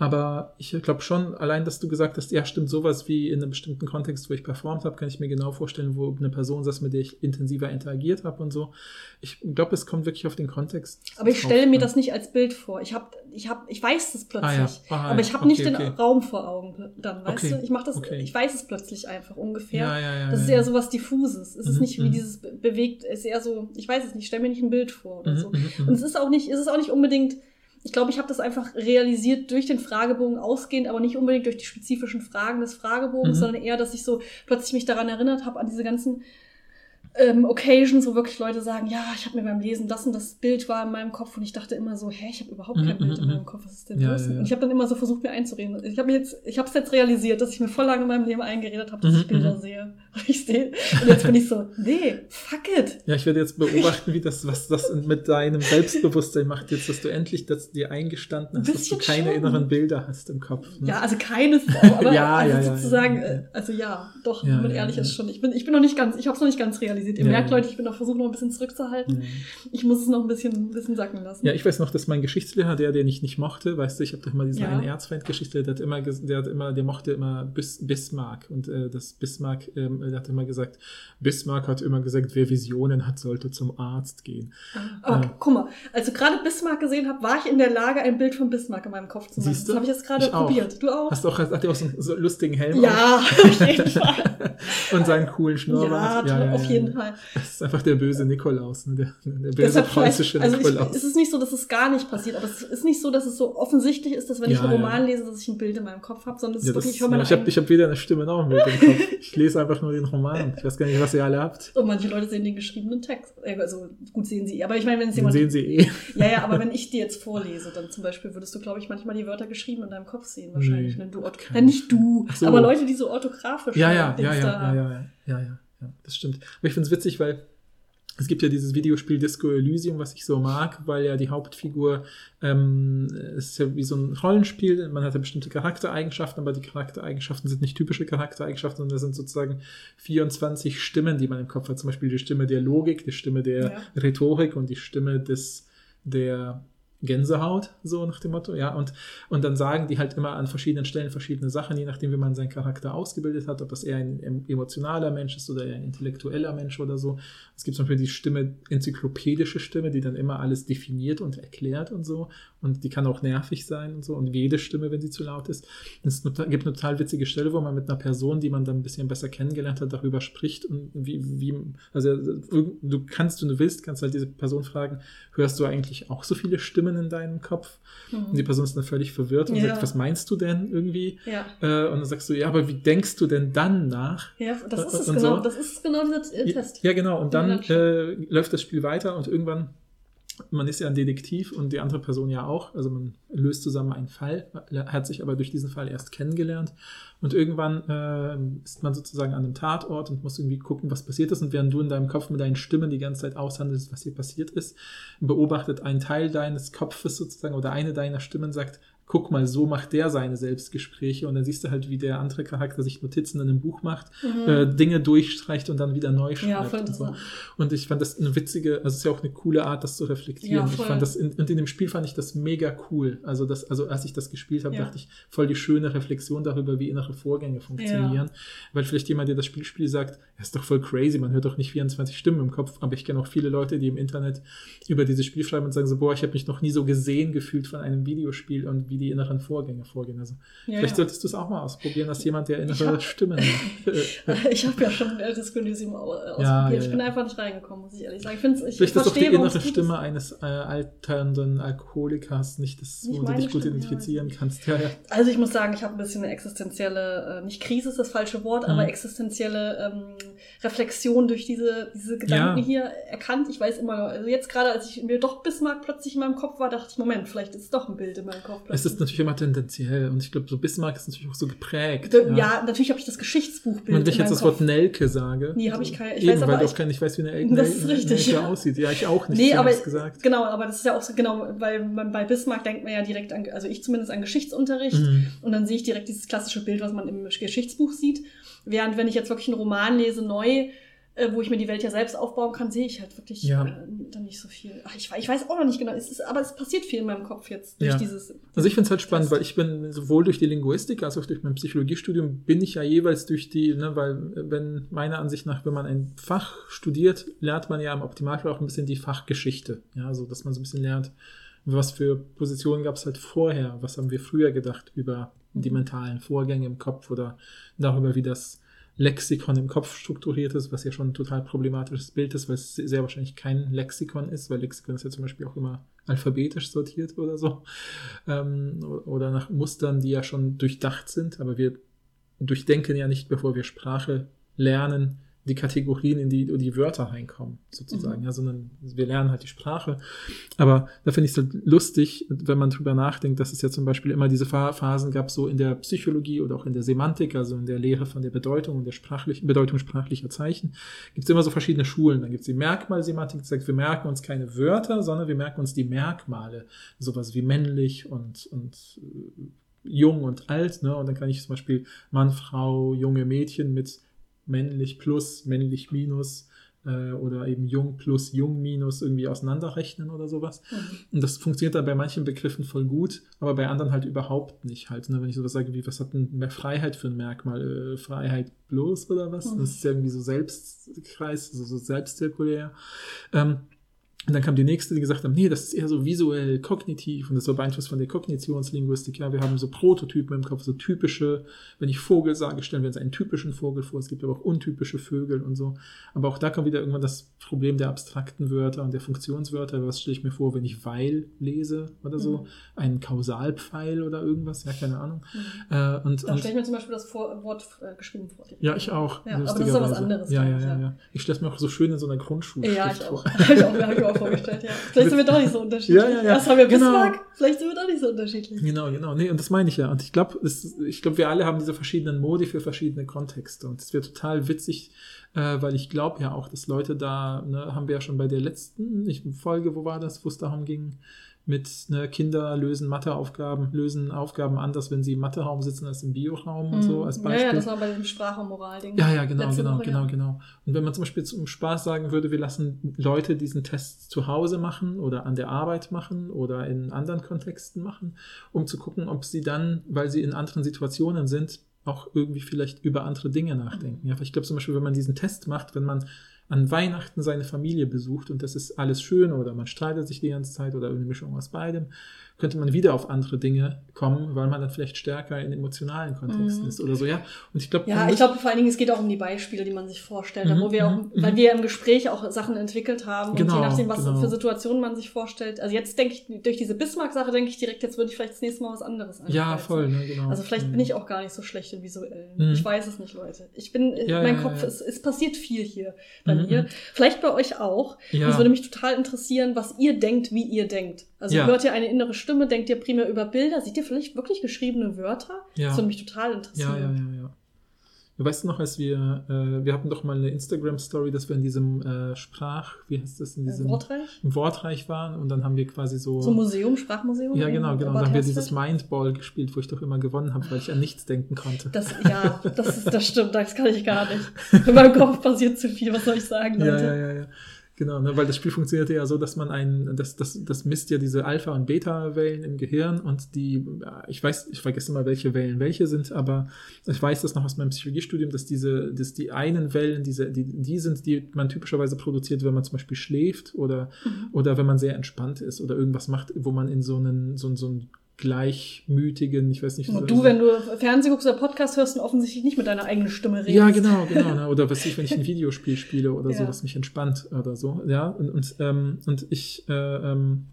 C: Aber ich glaube schon, allein, dass du gesagt hast, ja, stimmt, sowas wie in einem bestimmten Kontext, wo ich performt habe, kann ich mir genau vorstellen, wo eine Person saß, mit der ich intensiver interagiert habe und so. Ich glaube, es kommt wirklich auf den Kontext.
B: Aber ich stelle mir das nicht als Bild vor. Ich habe, ich habe, ich weiß das plötzlich, ah, ja. ah, aber ich habe okay, nicht den okay. Raum vor Augen dann, weißt okay. du? Ich mache das, ich weiß es plötzlich einfach ungefähr.
C: Ja, ja, ja,
B: das ist eher so was diffuses. Es ist mhm, nicht wie mhm. dieses bewegt, es ist eher so, ich weiß es nicht, stell mir nicht ein Bild vor oder mhm, so. Mhm, und es ist auch nicht, es ist auch nicht unbedingt ich glaube, ich habe das einfach realisiert durch den Fragebogen ausgehend, aber nicht unbedingt durch die spezifischen Fragen des Fragebogens, mhm. sondern eher, dass ich so plötzlich mich daran erinnert habe, an diese ganzen ähm, Occasions, wo wirklich Leute sagen, ja, ich habe mir beim Lesen das und das Bild war in meinem Kopf und ich dachte immer so, hä, ich habe überhaupt kein
C: Mhm,
B: Bild in
C: mhm,
B: meinem Kopf, was ist denn
C: Ja,
B: los?
C: ja, ja.
B: Und ich habe dann immer so versucht, mir einzureden. Ich habe jetzt, ich habe es jetzt realisiert, dass ich mir voll lange in meinem Leben eingeredet habe, dass
C: Mhm,
B: ich Bilder
C: mhm.
B: sehe. Und ich sehe, und jetzt bin ich so, nee, fuck it.
C: Ja, ich werde jetzt beobachten, wie das, was das mit deinem Selbstbewusstsein macht, jetzt, dass du endlich das dir eingestanden
B: Ein
C: hast, dass du keine
B: schon.
C: inneren Bilder hast im Kopf. Ne?
B: Ja, also keines, aber
C: Ja,
B: also sozusagen, äh, also ja, doch, wenn man ehrlich ist schon. Ich bin, ich bin noch nicht ganz, ich habe es noch nicht ganz realisiert. Ihr
C: Ja,
B: merkt,
C: ja.
B: Leute, ich bin noch versucht, noch ein bisschen zurückzuhalten.
C: Ja.
B: Ich muss es noch ein bisschen, ein bisschen sacken lassen.
C: Ja, ich weiß noch, dass mein Geschichtslehrer, der, den ich nicht mochte, weißt du, ich habe doch mal diesen
B: Ja.
C: einen Erzfeind Geschichtslehrer, der hat immer, der hat immer, der mochte immer Bis, Bismarck und äh, das Bismarck, ähm, der hat immer gesagt, Bismarck hat immer gesagt, wer Visionen hat, sollte zum Arzt gehen.
B: Aber
C: Ja.
B: guck mal, als du gerade Bismarck gesehen habe, war ich in der Lage, ein Bild von Bismarck in meinem Kopf zu machen.
C: Siehst du?
B: Das habe ich jetzt gerade
C: Ich auch.
B: probiert. Du auch?
C: Hast du auch, hat auch so einen so lustigen Helm
B: ja, auf jeden Fall.
C: auf und seinen coolen
B: Ja,
C: Schnurrbart?
B: auf jeden Fall.
C: Das ist einfach der böse Nikolaus, ne? der, der böse preußische
B: also
C: Nikolaus.
B: ich, es ist nicht so, dass es gar nicht passiert, aber es ist nicht so, dass es so offensichtlich ist, dass wenn ich
C: Ja,
B: einen
C: ja.
B: Roman lese, dass ich ein Bild in meinem Kopf habe, sondern es
C: ja,
B: ist
C: das,
B: wirklich, ich höre
C: ja,
B: meine
C: ich habe ich hab weder eine Stimme noch ein Bild im Kopf. Ich lese einfach nur den Roman. Ich weiß gar nicht, was ihr alle habt.
B: Und manche Leute sehen den geschriebenen Text. Äh, Also gut sehen sie. Aber ich meine, wenn es
C: Den
B: jemand.
C: sehen sie eh.
B: Ja, ja, aber wenn ich dir jetzt vorlese, dann zum Beispiel würdest du, glaube ich, manchmal die Wörter geschrieben in deinem Kopf sehen, wahrscheinlich.
C: Nee,
B: wenn du Orth
C: kein
B: ja, nicht du,
C: so.
B: aber Leute, die so orthografisch
C: Ja, ja, ja, ja, ja, ja, ja, ja, ja, das stimmt. Aber ich finde es witzig, weil es gibt ja dieses Videospiel Disco Elysium, was ich so mag, weil ja die Hauptfigur, ähm, ist ja wie so ein Rollenspiel, man hat ja bestimmte Charaktereigenschaften, aber die Charaktereigenschaften sind nicht typische Charaktereigenschaften, sondern das sind sozusagen 24 Stimmen, die man im Kopf hat. Zum Beispiel die Stimme der Logik, die Stimme der
B: Ja.
C: Rhetorik und die Stimme des, der Gänsehaut, so nach dem Motto, ja, und, und dann sagen die halt immer an verschiedenen Stellen verschiedene Sachen, je nachdem, wie man seinen Charakter ausgebildet hat, ob das eher ein em- emotionaler Mensch ist oder eher ein intellektueller Mensch oder so. Es gibt zum Beispiel die Stimme, enzyklopädische Stimme, die dann immer alles definiert und erklärt und so, und die kann auch nervig sein und so, und jede Stimme, wenn sie zu laut ist. Es gibt eine total witzige Stelle, wo man mit einer Person, die man dann ein bisschen besser kennengelernt hat, darüber spricht und wie, wie also du kannst, wenn du willst, kannst halt diese Person fragen, hörst du eigentlich auch so viele Stimmen in deinem Kopf? Und die Person ist dann völlig verwirrt und
B: Ja.
C: sagt, was meinst du denn irgendwie?
B: Ja,
C: Äh, und dann sagst du, ja, aber wie denkst du denn dann nach?
B: ja, das ist es
C: Und
B: genau,
C: so.
B: das ist genau dieser äh, Test.
C: Ja, genau. Und dann
B: dann
C: äh, läuft das Spiel weiter und irgendwann, man ist ja ein Detektiv und die andere Person ja auch. Also man löst zusammen einen Fall, hat sich aber durch diesen Fall erst kennengelernt. Und irgendwann äh, ist man sozusagen an einem Tatort und muss irgendwie gucken, was passiert ist. Und während du in deinem Kopf mit deinen Stimmen die ganze Zeit aushandelst, was hier passiert ist, beobachtet ein Teil deines Kopfes sozusagen oder eine deiner Stimmen sagt, guck mal, so macht der seine Selbstgespräche und dann siehst du halt, wie der andere Charakter sich Notizen in einem Buch macht, äh, Dinge durchstreicht und dann wieder neu schreibt.
B: Mhm. Ja,
C: und, so. und ich fand das eine witzige, also es ist ja auch eine coole Art, das zu reflektieren.
B: Ja,
C: ich fand das in, und in dem Spiel fand ich das mega cool. Also das, also als ich das gespielt habe,
B: Ja.
C: dachte ich voll die schöne Reflexion darüber, wie innere Vorgänge funktionieren. Weil vielleicht jemand, der das Spiel spielt, sagt, ja, ist doch voll crazy, man hört doch nicht 24 Stimmen im Kopf, aber ich kenne auch viele Leute, die im Internet über dieses Spiel schreiben und sagen so, boah, ich habe mich noch nie so gesehen gefühlt von einem Videospiel und wie die inneren Vorgänge vorgehen. Also
B: Ja,
C: vielleicht
B: ja.
C: solltest du es auch mal ausprobieren, als jemand, der innere
B: hab-
C: Stimmen
B: Ich habe ja schon äh, das äh, ausprobiert.
C: Ja,
B: ich bin einfach nicht reingekommen, muss ich ehrlich sagen. Ich, find's, ich
C: Vielleicht ist doch die innere Stimme eines äh, alternden Alkoholikers nicht das, wo du dich gut
B: Stimme,
C: identifizieren kannst.
B: Ist. Also ich muss sagen, ich habe ein bisschen eine existenzielle, äh, nicht Krise ist das falsche Wort,
C: Mhm.
B: aber existenzielle ähm, Reflexion durch diese, diese Gedanken hier erkannt. Ich weiß immer, also jetzt gerade, als ich mir doch Bismarck plötzlich in meinem Kopf war, dachte ich, Moment, vielleicht ist es doch ein Bild in meinem Kopf.
C: Es
B: plötzlich.
C: Ist natürlich immer tendenziell und ich glaube, so Bismarck ist natürlich auch so geprägt.
B: D- ja. natürlich habe ich das Geschichtsbuchbild
C: Und wenn ich jetzt das Wort. Nelke sage.
B: Nee, hab ich keine- ich
C: Eben,
B: weiß aber,
C: weil
B: ich-
C: auch gar nicht weißt, wie eine Nelke,
B: Das ist richtig,
C: Nelke
B: ja.
C: aussieht. Ja, ich auch nicht.
B: Nee,
C: ich
B: aber
C: gesagt.
B: genau, aber das ist ja auch so genau, weil man bei Bismarck denkt man ja direkt an, also ich zumindest an Geschichtsunterricht
C: Mhm.
B: und dann sehe ich direkt dieses klassische Bild, was man im Geschichtsbuch sieht. Während wenn ich jetzt wirklich einen Roman lese, neu, wo ich mir die Welt ja selbst aufbauen kann, sehe ich halt wirklich
C: Ja.
B: äh, dann nicht so viel. Ach, ich, ich weiß auch noch nicht genau, es ist, aber es passiert viel in meinem Kopf jetzt durch
C: Ja.
B: dieses.
C: Also ich finde es halt spannend,
B: Test.
C: weil ich bin sowohl durch die Linguistik als auch durch mein Psychologiestudium bin ich ja jeweils durch die, ne, weil äh, wenn meiner Ansicht nach, wenn man ein Fach studiert, lernt man ja im Optimalfall auch ein bisschen die Fachgeschichte. Ja, also dass man so ein bisschen lernt, was für Positionen gab es halt vorher, was haben wir früher gedacht über die mentalen Vorgänge im Kopf oder darüber, wie das Lexikon im Kopf strukturiert ist, was ja schon ein total problematisches Bild ist, weil es sehr wahrscheinlich kein Lexikon ist, weil Lexikon ist ja zum Beispiel auch immer alphabetisch sortiert oder so. Ähm, oder nach Mustern, die ja schon durchdacht sind, aber wir durchdenken ja nicht, bevor wir Sprache lernen, die Kategorien, in die die Wörter reinkommen, sozusagen,
B: Mhm.
C: ja, sondern wir lernen halt die Sprache. Aber da finde ich es halt lustig, wenn man drüber nachdenkt, dass es ja zum Beispiel immer diese Pha- Phasen gab, so in der Psychologie oder auch in der Semantik, also in der Lehre von der Bedeutung und der sprachlichen, Bedeutung sprachlicher Zeichen, gibt es immer so verschiedene Schulen. Dann gibt es die Merkmalsemantik, die sagt, wir merken uns keine Wörter, sondern wir merken uns die Merkmale, sowas wie männlich und, und äh, jung und alt, ne? Und dann kann ich zum Beispiel Mann, Frau, junge Mädchen mit männlich plus, männlich minus äh, oder eben jung plus, jung minus irgendwie auseinanderrechnen oder sowas.
B: Mhm.
C: Und das funktioniert dann bei manchen Begriffen voll gut, aber bei anderen halt überhaupt nicht halt. Ne? Wenn ich sowas sage wie, was hat denn mehr Freiheit für ein Merkmal? Äh, Freiheit bloß oder was?
B: Mhm.
C: Das ist ja irgendwie so Selbstkreis, also so selbstzirkulär. Ähm, und dann kam die nächste, die gesagt haben, nee, das ist eher so visuell, kognitiv und das war beeinflusst von der Kognitionslinguistik. Ja, wir haben so Prototypen im Kopf, so typische, wenn ich Vogel sage, stellen wir uns einen typischen Vogel vor. Es gibt aber auch untypische Vögel und so. Aber auch da kommt wieder irgendwann das Problem der abstrakten Wörter und der Funktionswörter. Was stelle ich mir vor, wenn ich weil lese oder so?
B: Mhm.
C: Ein Kausalpfeil oder irgendwas? Ja, keine Ahnung.
B: Mhm.
C: Äh, und,
B: Da stelle ich mir zum Beispiel das vor Wort äh, geschrieben vor.
C: ja, ich auch.
B: Ja, aber das ist ja was anderes,
C: Ja, ja, ja,
B: ja.
C: Ich stelle es mir auch so schön in so einer Grundschule
B: Ja, ich auch. Habe ich auch, ich auch vorgestellt, ja. Vielleicht sind wir doch nicht so unterschiedlich.
C: Ja, ja, ja.
B: Erst haben wir
C: Genau.
B: Bismarck, vielleicht sind wir doch nicht so unterschiedlich.
C: Genau, genau. Nee, und das meine ich ja. Und ich glaube, ich glaube, wir alle haben diese verschiedenen Modi für verschiedene Kontexte. Und es wird total witzig, äh, weil ich glaube ja auch, dass Leute da, ne, haben wir ja schon bei der letzten Folge, wo war das, wo es darum ging, mit ne, Kinder lösen Matheaufgaben, lösen Aufgaben anders, wenn sie im Matheraum sitzen als im Bioraum und so als
B: Mhm. Ja,
C: Beispiel.
B: ja, das war bei diesem Sprache- und Moral-Ding.
C: Ja, ja, genau, genau,
B: Woche,
C: genau,
B: ja.
C: genau. Und wenn man zum Beispiel zum Spaß sagen würde, wir lassen Leute diesen Test zu Hause machen oder an der Arbeit machen oder in anderen Kontexten machen, um zu gucken, ob sie dann, weil sie in anderen Situationen sind, auch irgendwie vielleicht über andere Dinge nachdenken. Ja, ich glaube zum Beispiel, wenn man diesen Test macht, wenn man an Weihnachten seine Familie besucht und das ist alles schön oder man streitet sich die ganze Zeit oder eine Mischung aus beidem, könnte man wieder auf andere Dinge kommen, weil man dann vielleicht stärker in emotionalen Kontexten
B: Mhm.
C: ist oder so, ja. Und ich glaube,
B: Ja, ich glaube vor allen Dingen, es geht auch um die Beispiele, die man sich vorstellt,
C: Mhm,
B: wo wir auch,
C: mhm,
B: weil
C: mhm.
B: wir im Gespräch auch Sachen entwickelt haben
C: Genau,
B: und je nachdem, was
C: genau.
B: für Situationen man sich vorstellt. Also jetzt denke ich, durch diese Bismarck-Sache denke ich direkt, jetzt würde ich vielleicht das nächste Mal was anderes
C: Ja,
B: ankreuzen.
C: voll, ne, genau.
B: Also vielleicht
C: Mhm.
B: bin ich auch gar nicht so schlecht im Visuellen.
C: Mhm.
B: Ich weiß es nicht, Leute. Ich bin,
C: Ja,
B: mein
C: ja,
B: Kopf,
C: ja.
B: Es, es passiert viel hier bei mir. Vielleicht bei euch auch.
C: Ja.
B: Und es würde mich total interessieren, was ihr denkt, wie ihr denkt. Also
C: Ja.
B: hört ihr eine innere Stimme, denkt ihr primär über Bilder, seht ihr vielleicht wirklich geschriebene Wörter?
C: Ja.
B: Das würde mich total interessieren.
C: Ja, ja, ja, ja. Du weißt noch, als wir, äh, wir hatten doch mal eine Instagram-Story, dass wir in diesem äh, Sprach, wie heißt das, in diesem
B: Wortreich?
C: im Wortreich waren und dann haben wir quasi so.
B: So ein Museum, Sprachmuseum?
C: ja, genau, genau.
B: Bad
C: Dann haben wir dieses Mindball gespielt, wo ich doch immer gewonnen habe, weil ich an nichts denken konnte.
B: Das, ja, das, ist, das stimmt, das kann ich gar nicht. In meinem Kopf passiert zu viel, was soll ich sagen,
C: ja,
B: Leute?
C: ja, ja, ja. Genau, ne, weil das Spiel funktionierte ja so, dass man ein, das, das, das misst ja diese Alpha- und Beta-Wellen im Gehirn und die, ja, ich weiß, ich vergesse mal, welche Wellen welche sind, aber ich weiß das noch aus meinem Psychologiestudium, dass diese, dass die einen Wellen, diese, die, die sind, die man typischerweise produziert, wenn man zum Beispiel schläft oder,
B: Mhm.
C: oder wenn man sehr entspannt ist oder irgendwas macht, wo man in so einen, so, so einen gleichmütigen, ich weiß nicht, so,
B: Und du, wenn du Fernsehen guckst oder Podcast hörst und offensichtlich nicht mit deiner eigenen Stimme redest.
C: ja, genau, genau. Ne? Oder was ich, wenn ich ein Videospiel spiele oder so,
B: Ja.
C: was mich entspannt oder so. Ja, und, und, ähm, und ich, äh, ähm,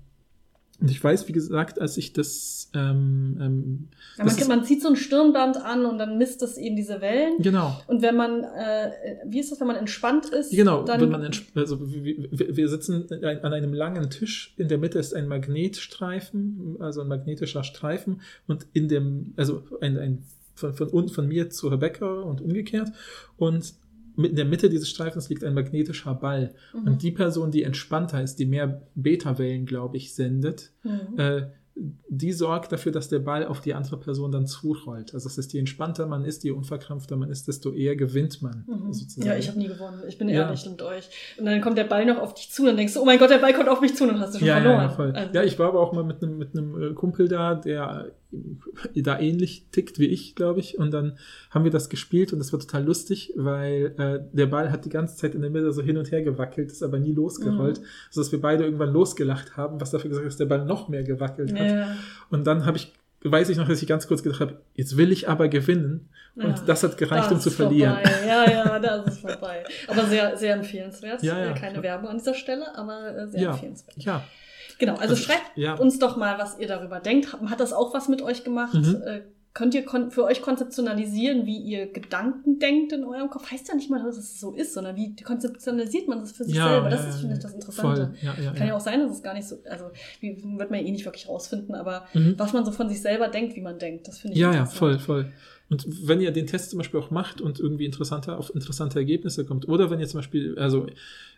C: und ich weiß, wie gesagt, als ich das, ähm, ähm,
B: Ja,
C: das
B: man,
C: ist-
B: man zieht so ein Stirnband an und dann misst es eben diese Wellen.
C: genau,
B: Und wenn man, äh, wie ist das, wenn man entspannt ist?
C: Genau,
B: dann,
C: wenn man also wir, wir- sitzen an einem langen Tisch, in der Mitte ist ein Magnetstreifen, also ein magnetischer Streifen und in dem, also ein, ein von, von, von mir zu Rebecca und umgekehrt und in der Mitte dieses Streifens liegt ein magnetischer Ball.
B: Mhm.
C: Und die Person, die entspannter ist, die mehr Beta-Wellen, glaube ich, sendet,
B: Mhm.
C: äh, die sorgt dafür, dass der Ball auf die andere Person dann zurollt. Also das ist, je entspannter man ist, je unverkrampfter man ist, desto eher gewinnt man.
B: Mhm.
C: sozusagen.
B: Ja, ich habe nie gewonnen. Ich bin
C: Ja.
B: ehrlich mit euch. Und dann kommt der Ball noch auf dich zu, dann denkst du, oh mein Gott, der Ball kommt auf mich zu, und dann hast du schon
C: ja,
B: verloren.
C: Ja, ja, voll.
B: Also,
C: ja, ich war aber auch mal mit einem mit einem äh, Kumpel da, der da ähnlich tickt wie ich, glaube ich. Und dann haben wir das gespielt und das war total lustig, weil äh, der Ball hat die ganze Zeit in der Mitte so hin und her gewackelt, ist aber nie losgerollt,
B: Mhm.
C: sodass wir beide irgendwann losgelacht haben, was dafür gesagt hat, dass der Ball noch mehr gewackelt hat.
B: ja.
C: Und dann habe ich, weiß ich noch, dass ich ganz kurz gedacht habe, jetzt will ich aber gewinnen. Und
B: Ja.
C: das hat gereicht,
B: Das
C: um zu
B: ist
C: verlieren.
B: Vorbei. Ja, ja, das ist vorbei. Aber sehr, sehr empfehlenswert.
C: Ja, ja.
B: Keine Werbung an dieser Stelle, aber äh, sehr empfehlenswert.
C: Ja,
B: Genau, also
C: Also,
B: schreibt
C: ja.
B: uns doch mal, was ihr darüber denkt. Hat das auch was mit euch gemacht?
C: Mhm.
B: Äh, könnt ihr für euch konzeptionalisieren, wie ihr Gedanken denkt in eurem Kopf. Heißt ja nicht mal, dass es so ist, sondern wie konzeptionalisiert man das für sich
C: Ja,
B: selber. Das
C: ja,
B: ist, finde ich, das Interessante. Kann ja auch sein, dass es gar nicht so, also wie, wird man ja eh nicht wirklich rausfinden, aber
C: Mhm.
B: was man so von sich selber denkt, wie man denkt, das finde ich
C: Ja, ja, voll, voll. Und wenn ihr den Test zum Beispiel auch macht und irgendwie interessanter auf interessante Ergebnisse kommt, oder wenn ihr zum Beispiel, also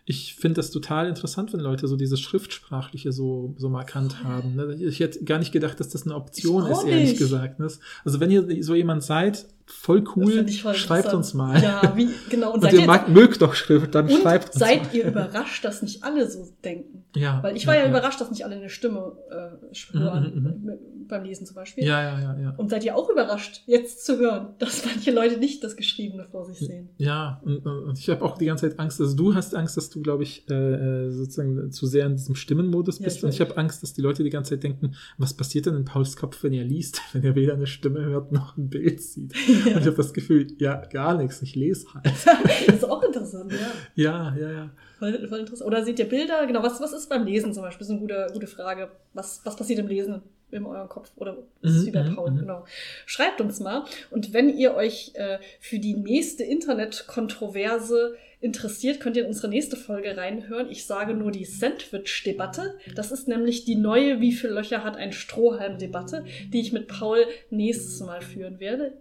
C: ich finde das total interessant, wenn Leute so dieses Schriftsprachliche so, so markant haben. ne? Ich hätte gar nicht gedacht, dass das eine Option ist, ehrlich
B: nicht.
C: gesagt. ne? Also wenn ihr so jemand seid, voll cool,
B: voll
C: schreibt uns mal.
B: Ja, wie, genau. Und,
C: Und ihr mag, mögt doch Schrift, dann
B: und
C: schreibt uns
B: seid
C: mal.
B: ihr überrascht, dass nicht alle so denken?
C: Ja,
B: Weil ich war ja, überrascht, dass nicht alle eine Stimme äh, hören,
C: Mhm, mhm,
B: mit- beim Lesen zum Beispiel.
C: Ja, ja, ja, ja.
B: Und seid ihr auch überrascht, jetzt zu hören, dass manche Leute nicht das Geschriebene vor sich sehen?
C: Ja, und, und ich habe auch die ganze Zeit Angst, also du hast Angst, dass du, glaube ich, äh, äh, sozusagen zu sehr in diesem Stimmenmodus
B: Ja,
C: bist.
B: ich
C: und ich habe Angst, dass die Leute die ganze Zeit denken, was passiert denn in Pauls Kopf, wenn er liest, wenn er weder eine Stimme hört noch ein Bild sieht. Und ich habe das Gefühl, ja, gar nichts, ich lese halt.
B: das ist auch interessant, ja.
C: Ja, ja, ja.
B: Voll, voll interessant. Oder seht ihr Bilder? Genau, was, was ist beim Lesen zum Beispiel? Das ist eine gute, gute Frage. Was, was passiert im Lesen in eurem Kopf? Oder ist es
C: Mhm,
B: wie bei
C: mhm,
B: Paul?
C: mhm.
B: Genau. Schreibt uns mal. Und wenn ihr euch äh, für die nächste Internetkontroverse interessiert, könnt ihr in unsere nächste Folge reinhören. Ich sage nur die Sandwich-Debatte. Das ist nämlich die neue Wie viele Löcher hat ein Strohhalm-Debatte, die ich mit Paul nächstes Mal führen werde.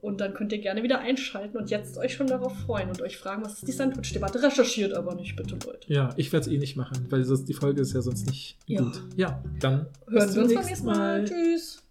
B: Und dann könnt ihr gerne wieder einschalten und jetzt euch schon darauf freuen und euch fragen, was ist die Sandwich-Debatte? Recherchiert aber nicht, bitte, Leute.
C: Ja, ich werde es eh nicht machen, weil die Folge ist ja sonst nicht
B: Ja.
C: gut. Ja, dann
B: Hören wir uns beim nächsten Mal. Tschüss.